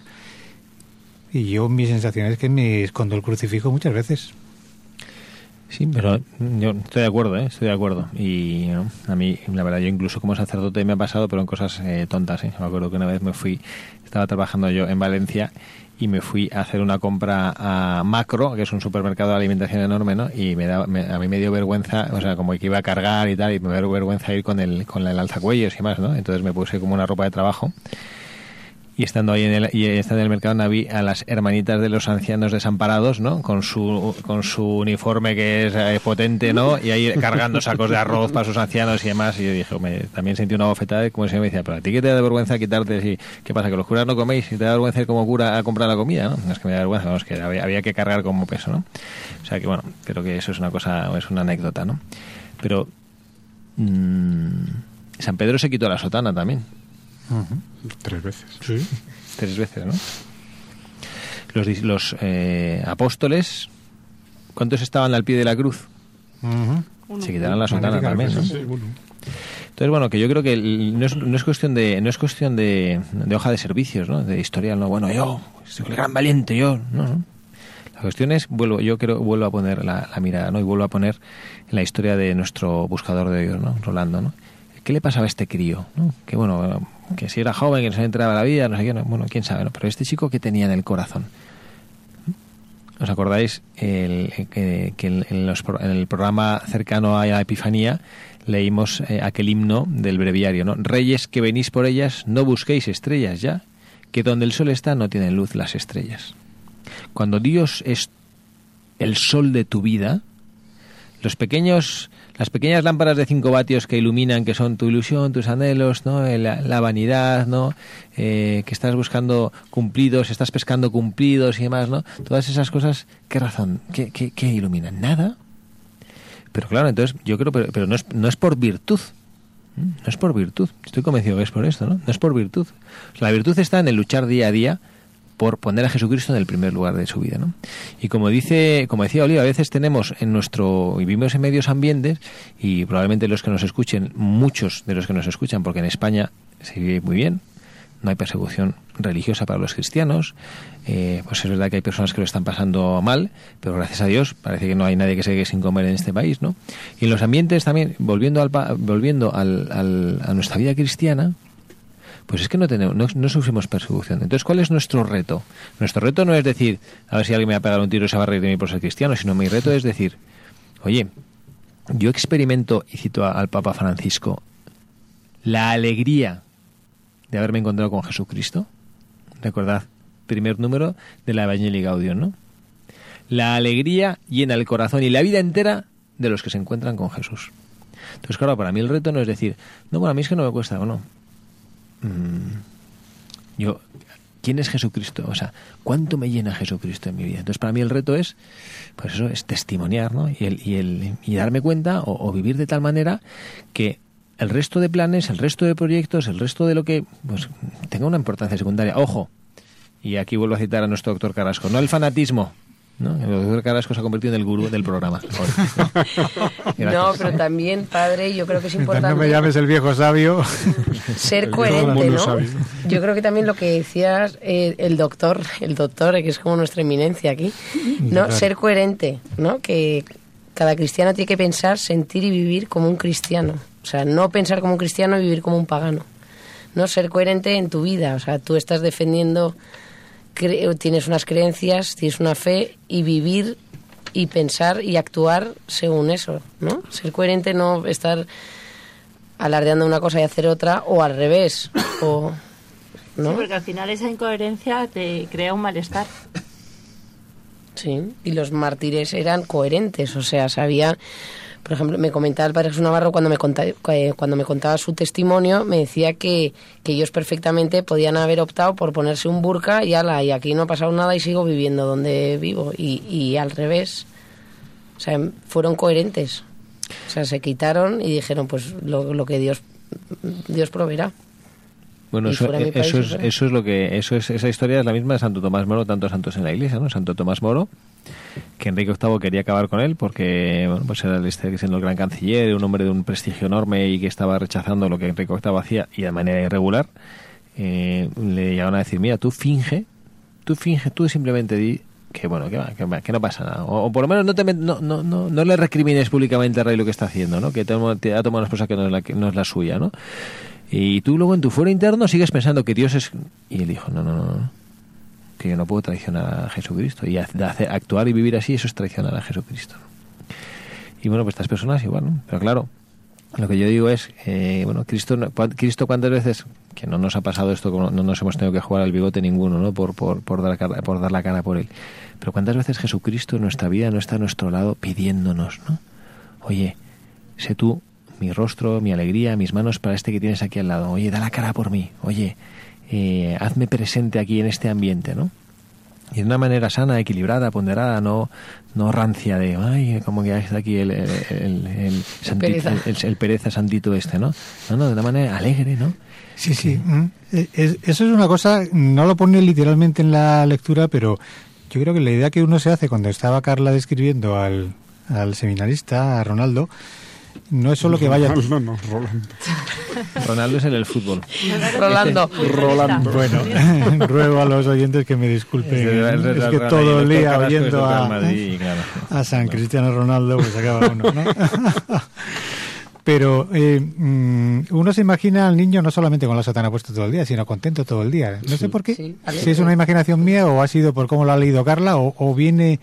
Y yo mi sensación es que me escondo el crucifijo muchas veces. Sí, pero yo estoy de acuerdo, ¿eh? estoy de acuerdo. Y ¿no? a mí, la verdad, yo incluso como sacerdote me ha pasado, pero en cosas eh, tontas. ¿eh? Me acuerdo que una vez me fui, estaba trabajando yo en Valencia y me fui a hacer una compra a Macro, que es un supermercado de alimentación enorme, ¿no? Y me da, me- a mí me dio vergüenza, o sea, como que iba a cargar y tal, y me dio vergüenza ir con el, con el alzacuellos y más, ¿no? Entonces me puse como una ropa de trabajo. Y estando ahí en el, y estando en el mercado vi a las hermanitas de los ancianos desamparados, ¿no? Con su, con su uniforme que es eh, potente, ¿no? Y ahí cargando sacos de arroz para sus ancianos y demás. Y yo dije, hombre, también sentí una bofetada como señor me decía, pero a ti que te da vergüenza quitarte, si, ¿qué pasa? Que los curas no coméis y te da vergüenza ir como cura a comprar la comida, ¿no? No es que me da vergüenza, vamos, que había, que cargar como peso, ¿no? O sea que bueno, creo que eso es una cosa, es una anécdota, ¿no? Pero mm, San Pedro se quitó la sotana también. Tres veces. tres veces, ¿no? Los, los eh, apóstoles, ¿cuántos estaban al pie de la cruz? Se quitaron la sotana Magnífica también, ¿no? Sí, bueno. Entonces, bueno, que yo creo que el- no es, no es cuestión de no es cuestión de, de hoja de servicios, ¿no? De historial, no, bueno, yo soy el gran valiente, yo, no, no. La cuestión es, vuelvo, yo creo, vuelvo a poner la, la mirada, ¿no? Y vuelvo a poner en la historia de nuestro buscador de Dios, ¿no? Rolando, ¿no? ¿Qué le pasaba a este crío? ¿no? Que bueno, que si era joven, que no se entraba la vida, no sé qué, no, bueno, quién sabe, ¿no? Pero este chico, ¿qué tenía en el corazón? ¿Os acordáis el, que, que en el programa cercano a la Epifanía leímos eh, aquel himno del breviario, ¿no? Reyes que venís por ellas, no busquéis estrellas ya, que donde el sol está no tienen luz las estrellas. Cuando Dios es el sol de tu vida, los pequeños las pequeñas lámparas de 5 vatios que iluminan que son tu ilusión tus anhelos no la, la vanidad no Eh, que estás buscando cumplidos estás pescando cumplidos y demás no todas esas cosas qué razón qué, qué, qué iluminan nada. Pero claro entonces yo creo pero, pero no es no es por virtud. No es por virtud. Estoy convencido que es por esto no no es por virtud. La virtud está en el luchar día a día por poner a Jesucristo en el primer lugar de su vida, ¿no? Y como dice, como decía Oliva, a veces tenemos en nuestro vivimos en medios ambientes y probablemente los que nos escuchen, muchos de los que nos escuchan, porque en España se vive muy bien, no hay persecución religiosa para los cristianos, eh, pues es verdad que hay personas que lo están pasando mal, pero gracias a Dios parece que no hay nadie que se quede sin comer en este país, ¿no? Y en los ambientes también, volviendo al, volviendo al, al- a nuestra vida cristiana, pues es que no tenemos, no, sufrimos persecución. Entonces, ¿cuál es nuestro reto? Nuestro reto no es decir, a ver si alguien me va a pegar un tiro y se va a reír de mí por ser cristiano, sino mi reto es decir, oye, yo experimento, y cito al Papa Francisco, la alegría de haberme encontrado con Jesucristo. Recordad, primer número de la Evangelii Gaudium, ¿no? La alegría llena el corazón y la vida entera de los que se encuentran con Jesús. Entonces, claro, para mí el reto no es decir, no, bueno, a mí es que no me cuesta, o no. Mm, yo ¿Quién es Jesucristo? O sea, ¿cuánto me llena Jesucristo en mi vida? Entonces, para mí el reto es, pues eso, es testimoniar, ¿no? Y, el, y, el, y darme cuenta o, o vivir de tal manera que el resto de planes, el resto de proyectos, el resto de lo que, pues, tenga una importancia secundaria. Ojo, y aquí vuelvo a citar a nuestro doctor Carrasco, no el fanatismo, ¿no? El doctor Carrasco se ha convertido en el gurú del programa. no, pero también, padre, yo creo que es importante... No me llames el viejo sabio. Ser coherente, ¿no? Yo creo que también lo que decías eh, el doctor, el doctor, que es como nuestra eminencia aquí, ¿no? Ser coherente, ¿no? Que cada cristiano tiene que pensar, sentir y vivir como un cristiano. O sea, no pensar como un cristiano y vivir como un pagano. No ser coherente en tu vida. O sea, tú estás defendiendo tienes unas creencias, tienes una fe y vivir y pensar y actuar según eso, ¿no? Ser coherente, no estar alardeando una cosa y hacer otra o al revés, o ¿no? Sí, porque al final esa incoherencia te crea un malestar. Sí, y los mártires eran coherentes, o sea, sabían por ejemplo, me comentaba el padre Jesús Navarro cuando me, contaba, cuando me contaba su testimonio, me decía que, que, ellos perfectamente podían haber optado por ponerse un burka y ala, y aquí no ha pasado nada y sigo viviendo donde vivo. Y, y al revés. O sea, fueron coherentes. O sea, se quitaron y dijeron, pues lo, lo que Dios, Dios proveerá. Bueno, eso, eso, país, es, eso es lo que eso es esa historia es la misma de Santo Tomás Moro, tantos santos en la Iglesia, ¿no? Santo Tomás Moro, que Enrique VIII quería acabar con él porque bueno, pues era este, siendo el gran canciller, un hombre de un prestigio enorme y que estaba rechazando lo que Enrique VIII hacía y de manera irregular. Eh, le llegaron a decir, mira, tú finge, tú finge, tú simplemente di que bueno, que, va, que, que no pasa nada. O, por lo menos no, te, no, no, no, no le recrimines públicamente al rey lo que está haciendo, ¿no? Que te, te ha tomado una esposa que no es la, que no es la suya, ¿no? Y tú luego en tu fuero interno sigues pensando que Dios es... Y él dijo, no, no, no, que yo no puedo traicionar a Jesucristo. Y hacer, actuar y vivir así, eso es traicionar a Jesucristo. Y bueno, pues estas personas igual, ¿no? Pero claro, lo que yo digo es, eh, bueno, Cristo, Cristo cuántas veces, que no nos ha pasado esto, no nos hemos tenido que jugar al bigote ninguno, ¿no? Por, por, por, dar, por dar la cara por él. Pero cuántas veces Jesucristo en nuestra vida no está a nuestro lado pidiéndonos, ¿no? Oye, sé tú mi rostro, mi alegría, mis manos para este que tienes aquí al lado. Oye, da la cara por mí. Oye, eh, hazme presente aquí en este ambiente, ¿no? Y de una manera sana, equilibrada, ponderada, no, no rancia de, ay, como que está aquí el, el, el, el, santito, el, el pereza santito este, ¿no? No, no, de una manera alegre, ¿no? Sí, sí. Es, eso es una cosa, no lo pone literalmente en la lectura, pero yo creo que la idea que uno se hace cuando estaba Carla describiendo al, al seminarista, a Ronaldo, no es solo que vaya. No, no, Rolando. Ronaldo es en el fútbol. Rolando. Rolando. Bueno, ruego a los oyentes que me disculpen. Es, es, es que todo el día oyendo a, Madrid, claro. a San Cristiano Ronaldo, pues acaba uno, ¿no? Pero eh, uno se imagina al niño no solamente con la sotana puesta todo el día, sino contento todo el día. No sí, sé por qué. Sí. Si es una imaginación mía o ha sido por cómo lo ha leído Carla o, o viene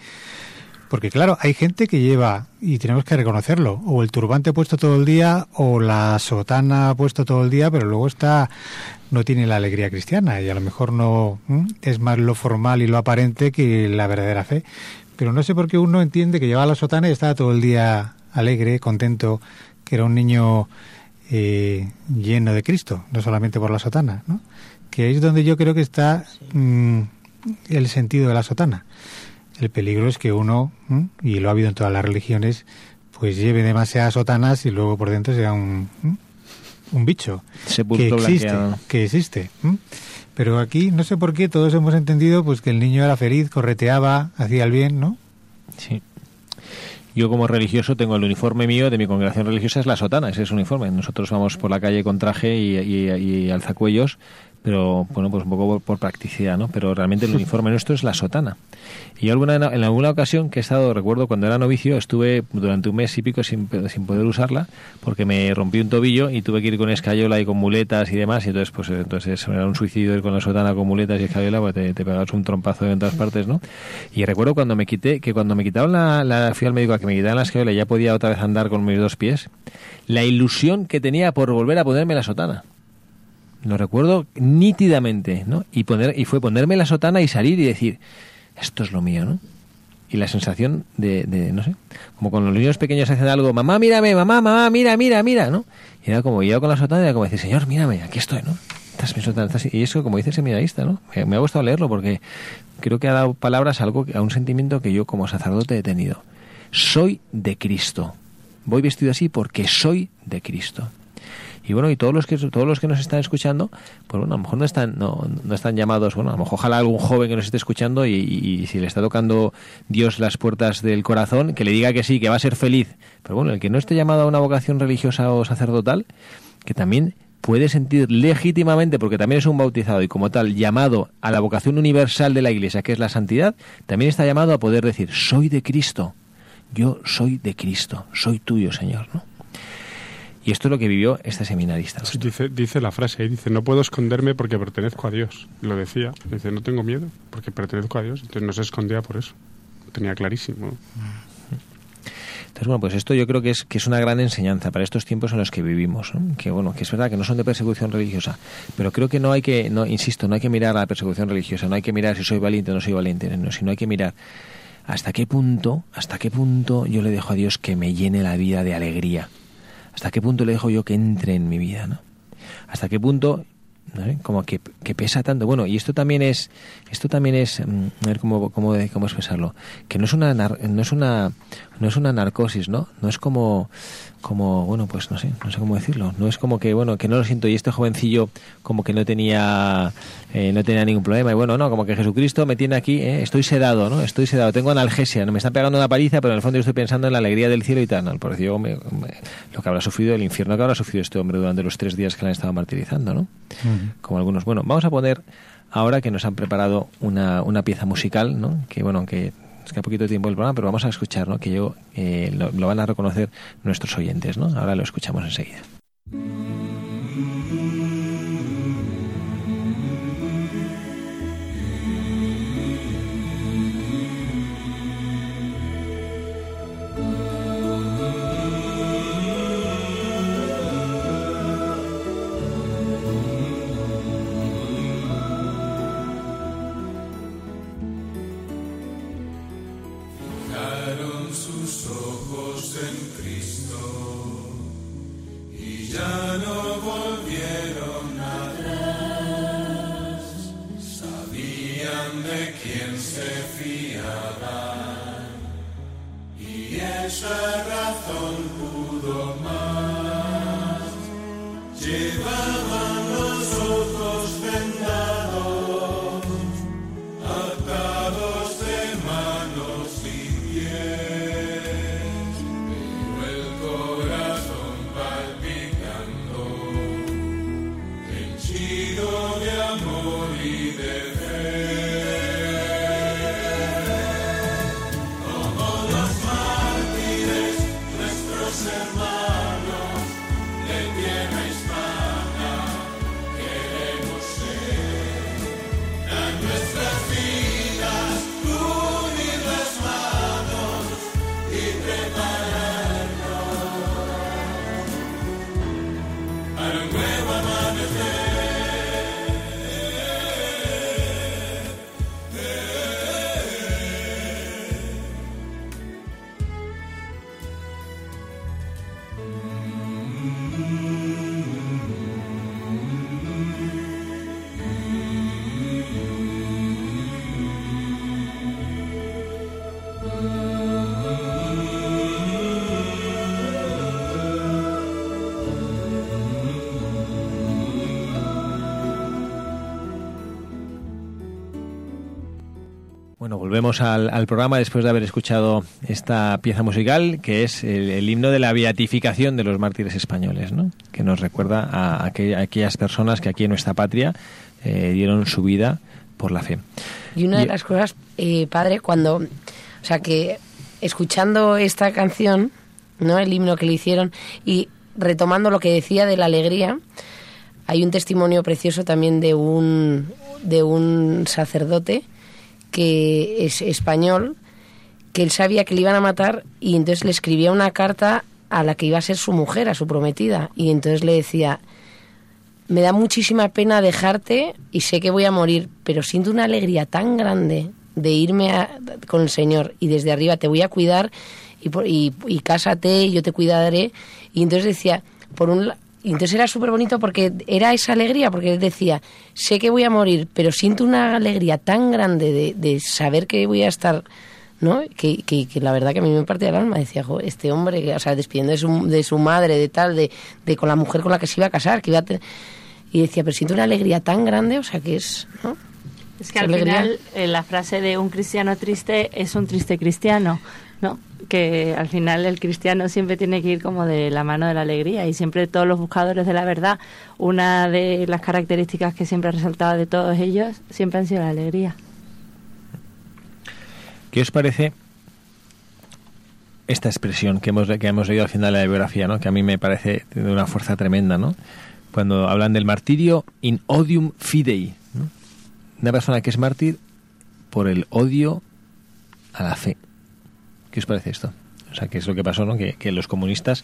porque claro, hay gente que lleva, y tenemos que reconocerlo, o el turbante puesto todo el día, o la sotana puesto todo el día, pero luego está, no tiene la alegría cristiana, y a lo mejor no es más lo formal y lo aparente que la verdadera fe. Pero no sé por qué uno entiende que lleva la sotana y está todo el día alegre, contento, que era un niño eh, lleno de Cristo, no solamente por la sotana, ¿no? Que es donde yo creo que está mmm, el sentido de la sotana. El peligro es que uno, y lo ha habido en todas las religiones, pues lleve demasiadas sotanas y luego por dentro sea un, un bicho Sepulto que existe, blanqueado. que existe. Pero aquí no sé por qué todos hemos entendido pues que el niño era feliz, correteaba, hacía el bien, ¿no? Sí. Yo como religioso tengo el uniforme mío de mi congregación religiosa es la sotana, ese es un uniforme. Nosotros vamos por la calle con traje y, y, y alzacuellos pero bueno, pues un poco por, por, practicidad, ¿no? Pero realmente el uniforme nuestro es la sotana. Y yo alguna, en alguna ocasión que he estado, recuerdo cuando era novicio, estuve durante un mes y pico sin, sin poder usarla porque me rompí un tobillo y tuve que ir con escayola y con muletas y demás y entonces pues entonces era un suicidio ir con la sotana con muletas y escayola te, te pegabas un trompazo en todas partes, ¿no? Y recuerdo cuando me quité, que cuando me quitaron la, la fui al médico a que me quitaran la escayola y ya podía otra vez andar con mis dos pies, la ilusión que tenía por volver a ponerme la sotana lo recuerdo nítidamente, ¿no? Y, poner, y fue ponerme la sotana y salir y decir, esto es lo mío, ¿no? Y la sensación de, de no sé, como con los niños pequeños hacen algo, mamá, mírame, mamá, mamá, mira, mira, mira, ¿no? Y era como, yo con la sotana era como decir, señor, mírame, aquí estoy, ¿no? y eso, como dice el seminarista, ¿no? Me, ha gustado leerlo porque creo que ha dado palabras a, algo, a un sentimiento que yo como sacerdote he tenido. Soy de Cristo. Voy vestido así porque soy de Cristo. Y bueno, y todos los que todos los que nos están escuchando, pues bueno, a lo mejor no están no, no están llamados, bueno, a lo mejor ojalá algún joven que nos esté escuchando y, si le está tocando Dios las puertas del corazón, que le diga que sí, que va a ser feliz. Pero bueno, el que no esté llamado a una vocación religiosa o sacerdotal, que también puede sentir legítimamente, porque también es un bautizado y como tal llamado a la vocación universal de la Iglesia, que es la santidad, también está llamado a poder decir, soy de Cristo, yo soy de Cristo, soy tuyo, Señor, ¿no? Y esto es lo que vivió este seminarista. dice, dice la frase, dice, no puedo esconderme porque pertenezco a Dios. Lo decía, dice, no tengo miedo porque pertenezco a Dios. Entonces no se escondía por eso. Lo tenía clarísimo. Entonces, bueno, pues esto yo creo que es, que es una gran enseñanza para estos tiempos en los que vivimos. Que, bueno, que es verdad que no son de persecución religiosa, pero creo que no hay que, no, insisto, no hay que mirar a la persecución religiosa, no hay que mirar si soy valiente o no soy valiente, no, sino hay que mirar hasta qué punto, hasta qué punto yo le dejo a Dios que me llene la vida de alegría ¿Hasta qué punto le dejo yo que entre en mi vida? ¿no? ¿Hasta qué punto como que, pesa tanto. Bueno, y esto también es, esto también es, mm, a ver cómo, cómo, cómo expresarlo, que no es una, no es una, no es una narcosis, ¿no? No es como, como, bueno, pues no sé, no sé cómo decirlo. No es como que, bueno, que no lo siento y este jovencillo como que no tenía, eh, no tenía ningún problema y bueno, no, como que Jesucristo me tiene aquí, eh, estoy sedado, ¿no? Estoy sedado, tengo analgesia, no me está pegando una paliza, pero en el fondo yo estoy pensando en la alegría del cielo y tal, ¿no? Por decir, lo que habrá sufrido el infierno que habrá sufrido este hombre durante los tres días que le han estado martirizando, ¿no? Como algunos. Bueno, vamos a poner ahora que nos han preparado una, una pieza musical, ¿no? Que bueno, que es que poquito tiempo el programa, pero vamos a escuchar, ¿no? Que yo eh, lo, lo, van a reconocer nuestros oyentes, ¿no? Ahora lo escuchamos enseguida. en Cristo y ya no volvieron atrás, sabían de quién se fiaban y eso volvemos al, programa después de haber escuchado esta pieza musical, que es el, himno de la beatificación de los mártires españoles, ¿no? que nos recuerda a, aquellas personas que aquí en nuestra patria eh, dieron su vida por la fe. Y una de las cosas, eh, padre, cuando, o sea, que escuchando esta canción, ¿no? El himno que le hicieron y retomando lo que decía de la alegría, hay un testimonio precioso también de un, de un sacerdote que es español, que él sabía que le iban a matar y entonces le escribía una carta a la que iba a ser su mujer, a su prometida, y entonces le decía, me da muchísima pena dejarte y sé que voy a morir, pero siento una alegría tan grande de irme con el Señor y desde arriba te voy a cuidar y, y, y cásate, yo te cuidaré. Y entonces decía, por un y entonces era súper bonito porque era esa alegría, porque él decía, sé que voy a morir, pero siento una alegría tan grande de, de saber que voy a estar, ¿no? Que, que, que la verdad que a mí me partía el alma. Decía, "Jo, este hombre, o sea, despidiendo de su, de su madre, de tal, de, de con la mujer con la que se iba a casar, que iba a te- Y decía, pero siento una alegría tan grande, o sea, que es, ¿no? Es que al final eh, la frase de un cristiano triste es un triste cristiano, ¿no? Que al final el cristiano siempre tiene que ir como de la mano de la alegría y siempre todos los buscadores de la verdad, una de las características que siempre ha resaltado de todos ellos siempre han sido la alegría. ¿Qué os parece esta expresión que hemos, que hemos leído al final de la biografía, ¿no? que a mí me parece de una fuerza tremenda, ¿no? cuando hablan del martirio in odium fidei, ¿no? una persona que es mártir por el odio a la fe. ¿Qué os parece esto? O sea, ¿qué es lo que pasó, no? Que, que los comunistas,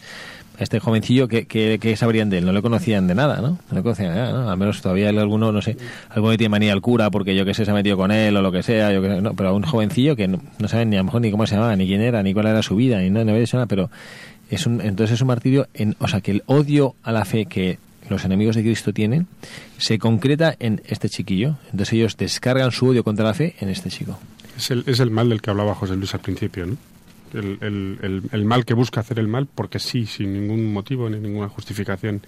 este jovencillo, que, que, que sabrían de él? No le conocían de nada, ¿no? No le conocían de nada. Al menos todavía hay alguno, no sé, alguno que tiene manía al cura porque yo que sé, se ha metido con él o lo que sea, yo que sé, no, pero a un jovencillo que no, no saben ni a lo mejor ni cómo se llamaba, ni quién era, ni cuál era su vida, ni no, no había dicho nada, pero es un, entonces es un martirio, en, o sea, que el odio a la fe que los enemigos de Cristo tienen se concreta en este chiquillo. Entonces ellos descargan su odio contra la fe en este chico. Es el, es el mal del que hablaba José Luis al principio, ¿no? El, el- el- el mal que busca hacer el mal porque sí, sin ningún motivo ni ninguna justificación.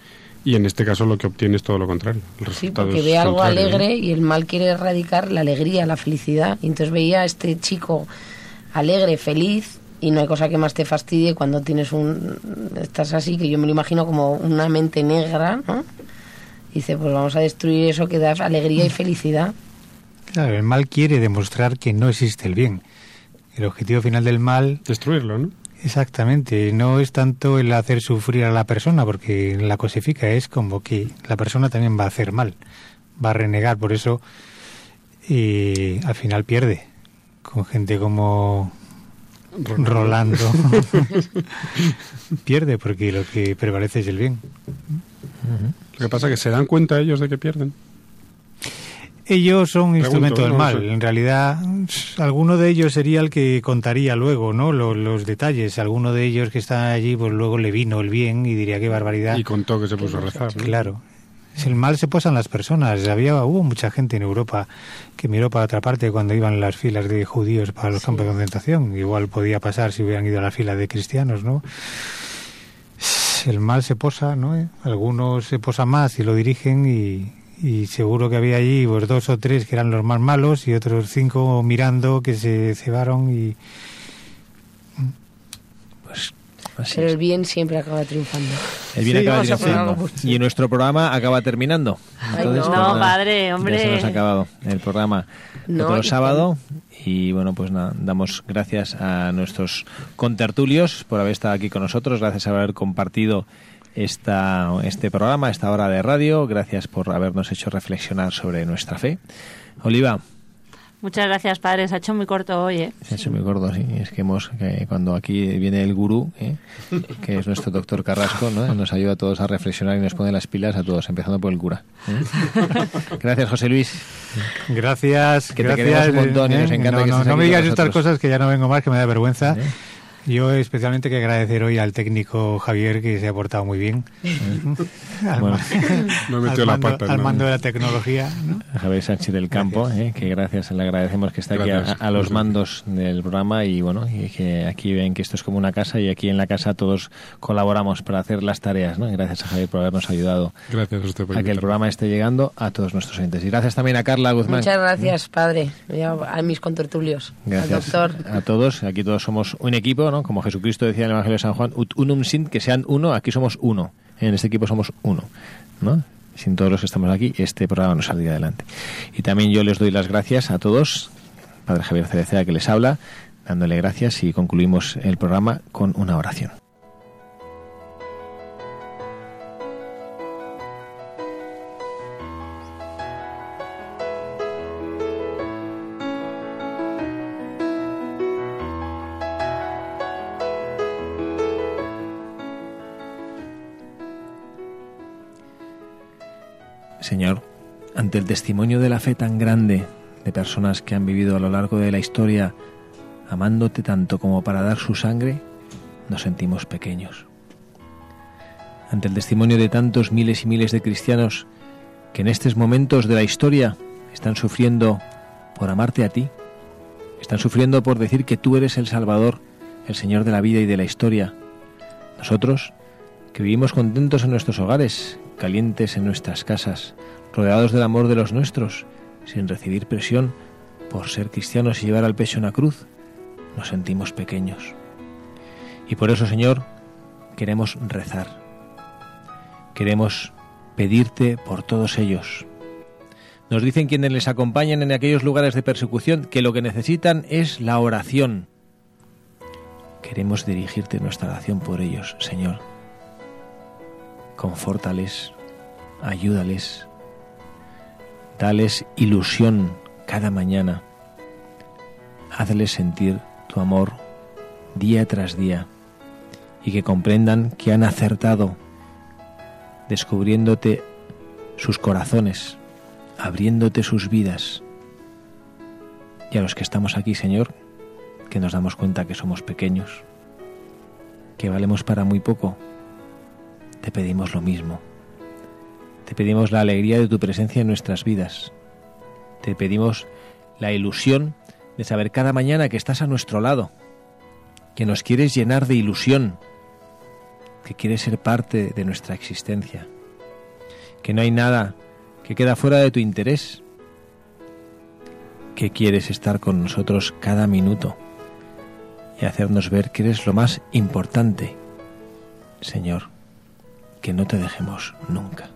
Y en este caso lo que obtiene es todo lo contrario. El Sí, resultado porque es ve algo ¿no? alegre y el mal quiere erradicar la alegría, la felicidad. Y entonces veía a este chico alegre, feliz, y no hay cosa que más te fastidie cuando tienes un... Estás así, que yo me lo imagino como una mente negra, ¿no? Dice, pues vamos a destruir eso que da alegría y felicidad. Claro, el mal quiere demostrar que no existe el bien. El objetivo final del mal, Destruirlo, ¿no? exactamente, no es tanto el hacer sufrir a la persona, porque la cosifica es como que la persona también va a hacer mal, va a renegar, por eso y al final pierde con gente como Rolando. pierde porque lo que prevalece es el bien. Lo que pasa es que se dan cuenta ellos de que pierden. Ellos son Pregunto, instrumento del no mal. En realidad, alguno de ellos sería el que contaría luego, ¿no? Los, los detalles. Alguno de ellos que está allí, pues luego le vino el bien y diría qué barbaridad. Y contó que se puso a rezar. ¿no? Claro. El mal se posa en las personas. Había, hubo mucha gente en Europa que miró para otra parte cuando iban las filas de judíos para los campos de concentración. Igual podía pasar si hubieran ido a la fila de cristianos, ¿no? El mal se posa, ¿no? ¿Eh? Algunos se posan más y lo dirigen y, y seguro que había allí pues, dos o tres que eran los más malos y otros cinco mirando que se cebaron y Pues así Pero es. el bien siempre acaba triunfando. El bien Sí, acaba triunfando. Y nuestro programa acaba terminando. Ay, no. pues No, padre, hombre. Ya se nos ha acabado el programa. No, Otro sábado. Y bueno, pues nada, damos gracias a nuestros contertulios por haber estado aquí con nosotros. Gracias por haber compartido esta, este programa, esta hora de radio. Gracias por habernos hecho reflexionar sobre nuestra fe. Oliva, Muchas gracias, padre. Se ha hecho muy corto hoy, ¿eh? se ha hecho muy gordo, sí. Es que hemos, que cuando aquí viene el gurú, ¿eh? que es nuestro doctor Carrasco, ¿no? nos ayuda a todos a reflexionar y nos pone las pilas a todos, empezando por el cura. ¿eh? Gracias, José Luis. Gracias, Que te gracias. queremos un montón y ¿eh? nos encanta no, que no, estés no aquí me digas estas cosas que ya no vengo más, que me da vergüenza. Yo especialmente que agradecer hoy al técnico Javier que se ha portado muy bien. al, Bueno. No al metió la mando, pata, al ¿no? mando de la tecnología. ¿no? Javier Sánchez del Campo, ¿eh? que gracias, le agradecemos que está aquí a, Gracias. a los mandos del programa y bueno, y que aquí ven que esto es como una casa y aquí en la casa todos colaboramos para hacer las tareas, ¿no? Y Gracias a Javier por habernos ayudado Gracias a usted por a que el programa esté llegando a todos nuestros oyentes. Y gracias también a Carla Guzmán. Muchas gracias, padre. A mis contertulios. Gracias Al doctor. a todos. Aquí todos somos un equipo, ¿no? Como Jesucristo decía en el Evangelio de San Juan, ut unum sint, que sean uno, aquí somos uno. En este equipo somos uno, ¿no? Sin todos los que estamos aquí, este programa no saldría adelante. Y también yo les doy las gracias a todos, Padre Javier Cereceda que les habla, dándole gracias y concluimos el programa con una oración. Señor, ante el testimonio de la fe tan grande de personas que han vivido a lo largo de la historia, amándote tanto como para dar su sangre, nos sentimos pequeños. ante el testimonio de tantos miles y miles de cristianos que en estos momentos de la historia están sufriendo por amarte a ti, están sufriendo por decir que tú eres el Salvador, el Señor de la vida y de la historia. Nosotros, que vivimos contentos en nuestros hogares, calientes en nuestras casas, rodeados del amor de los nuestros, sin recibir presión por ser cristianos y llevar al pecho una cruz, nos sentimos pequeños. Y por eso, Señor, queremos rezar. Queremos pedirte por todos ellos. Nos dicen quienes les acompañan en aquellos lugares de persecución que lo que necesitan es la oración. Queremos dirigirte nuestra oración por ellos, Señor. Confórtales, ayúdales, dales ilusión cada mañana. Hazles sentir tu amor día tras día y que comprendan que han acertado descubriéndote sus corazones, abriéndote sus vidas. Y a los que estamos aquí, Señor, que nos damos cuenta que somos pequeños, que valemos para muy poco, te pedimos lo mismo. Te pedimos la alegría de tu presencia en nuestras vidas. Te pedimos la ilusión de saber cada mañana que estás a nuestro lado, que nos quieres llenar de ilusión, que quieres ser parte de nuestra existencia, que no hay nada que queda fuera de tu interés, que quieres estar con nosotros cada minuto y hacernos ver que eres lo más importante, Señor, que no te dejemos nunca.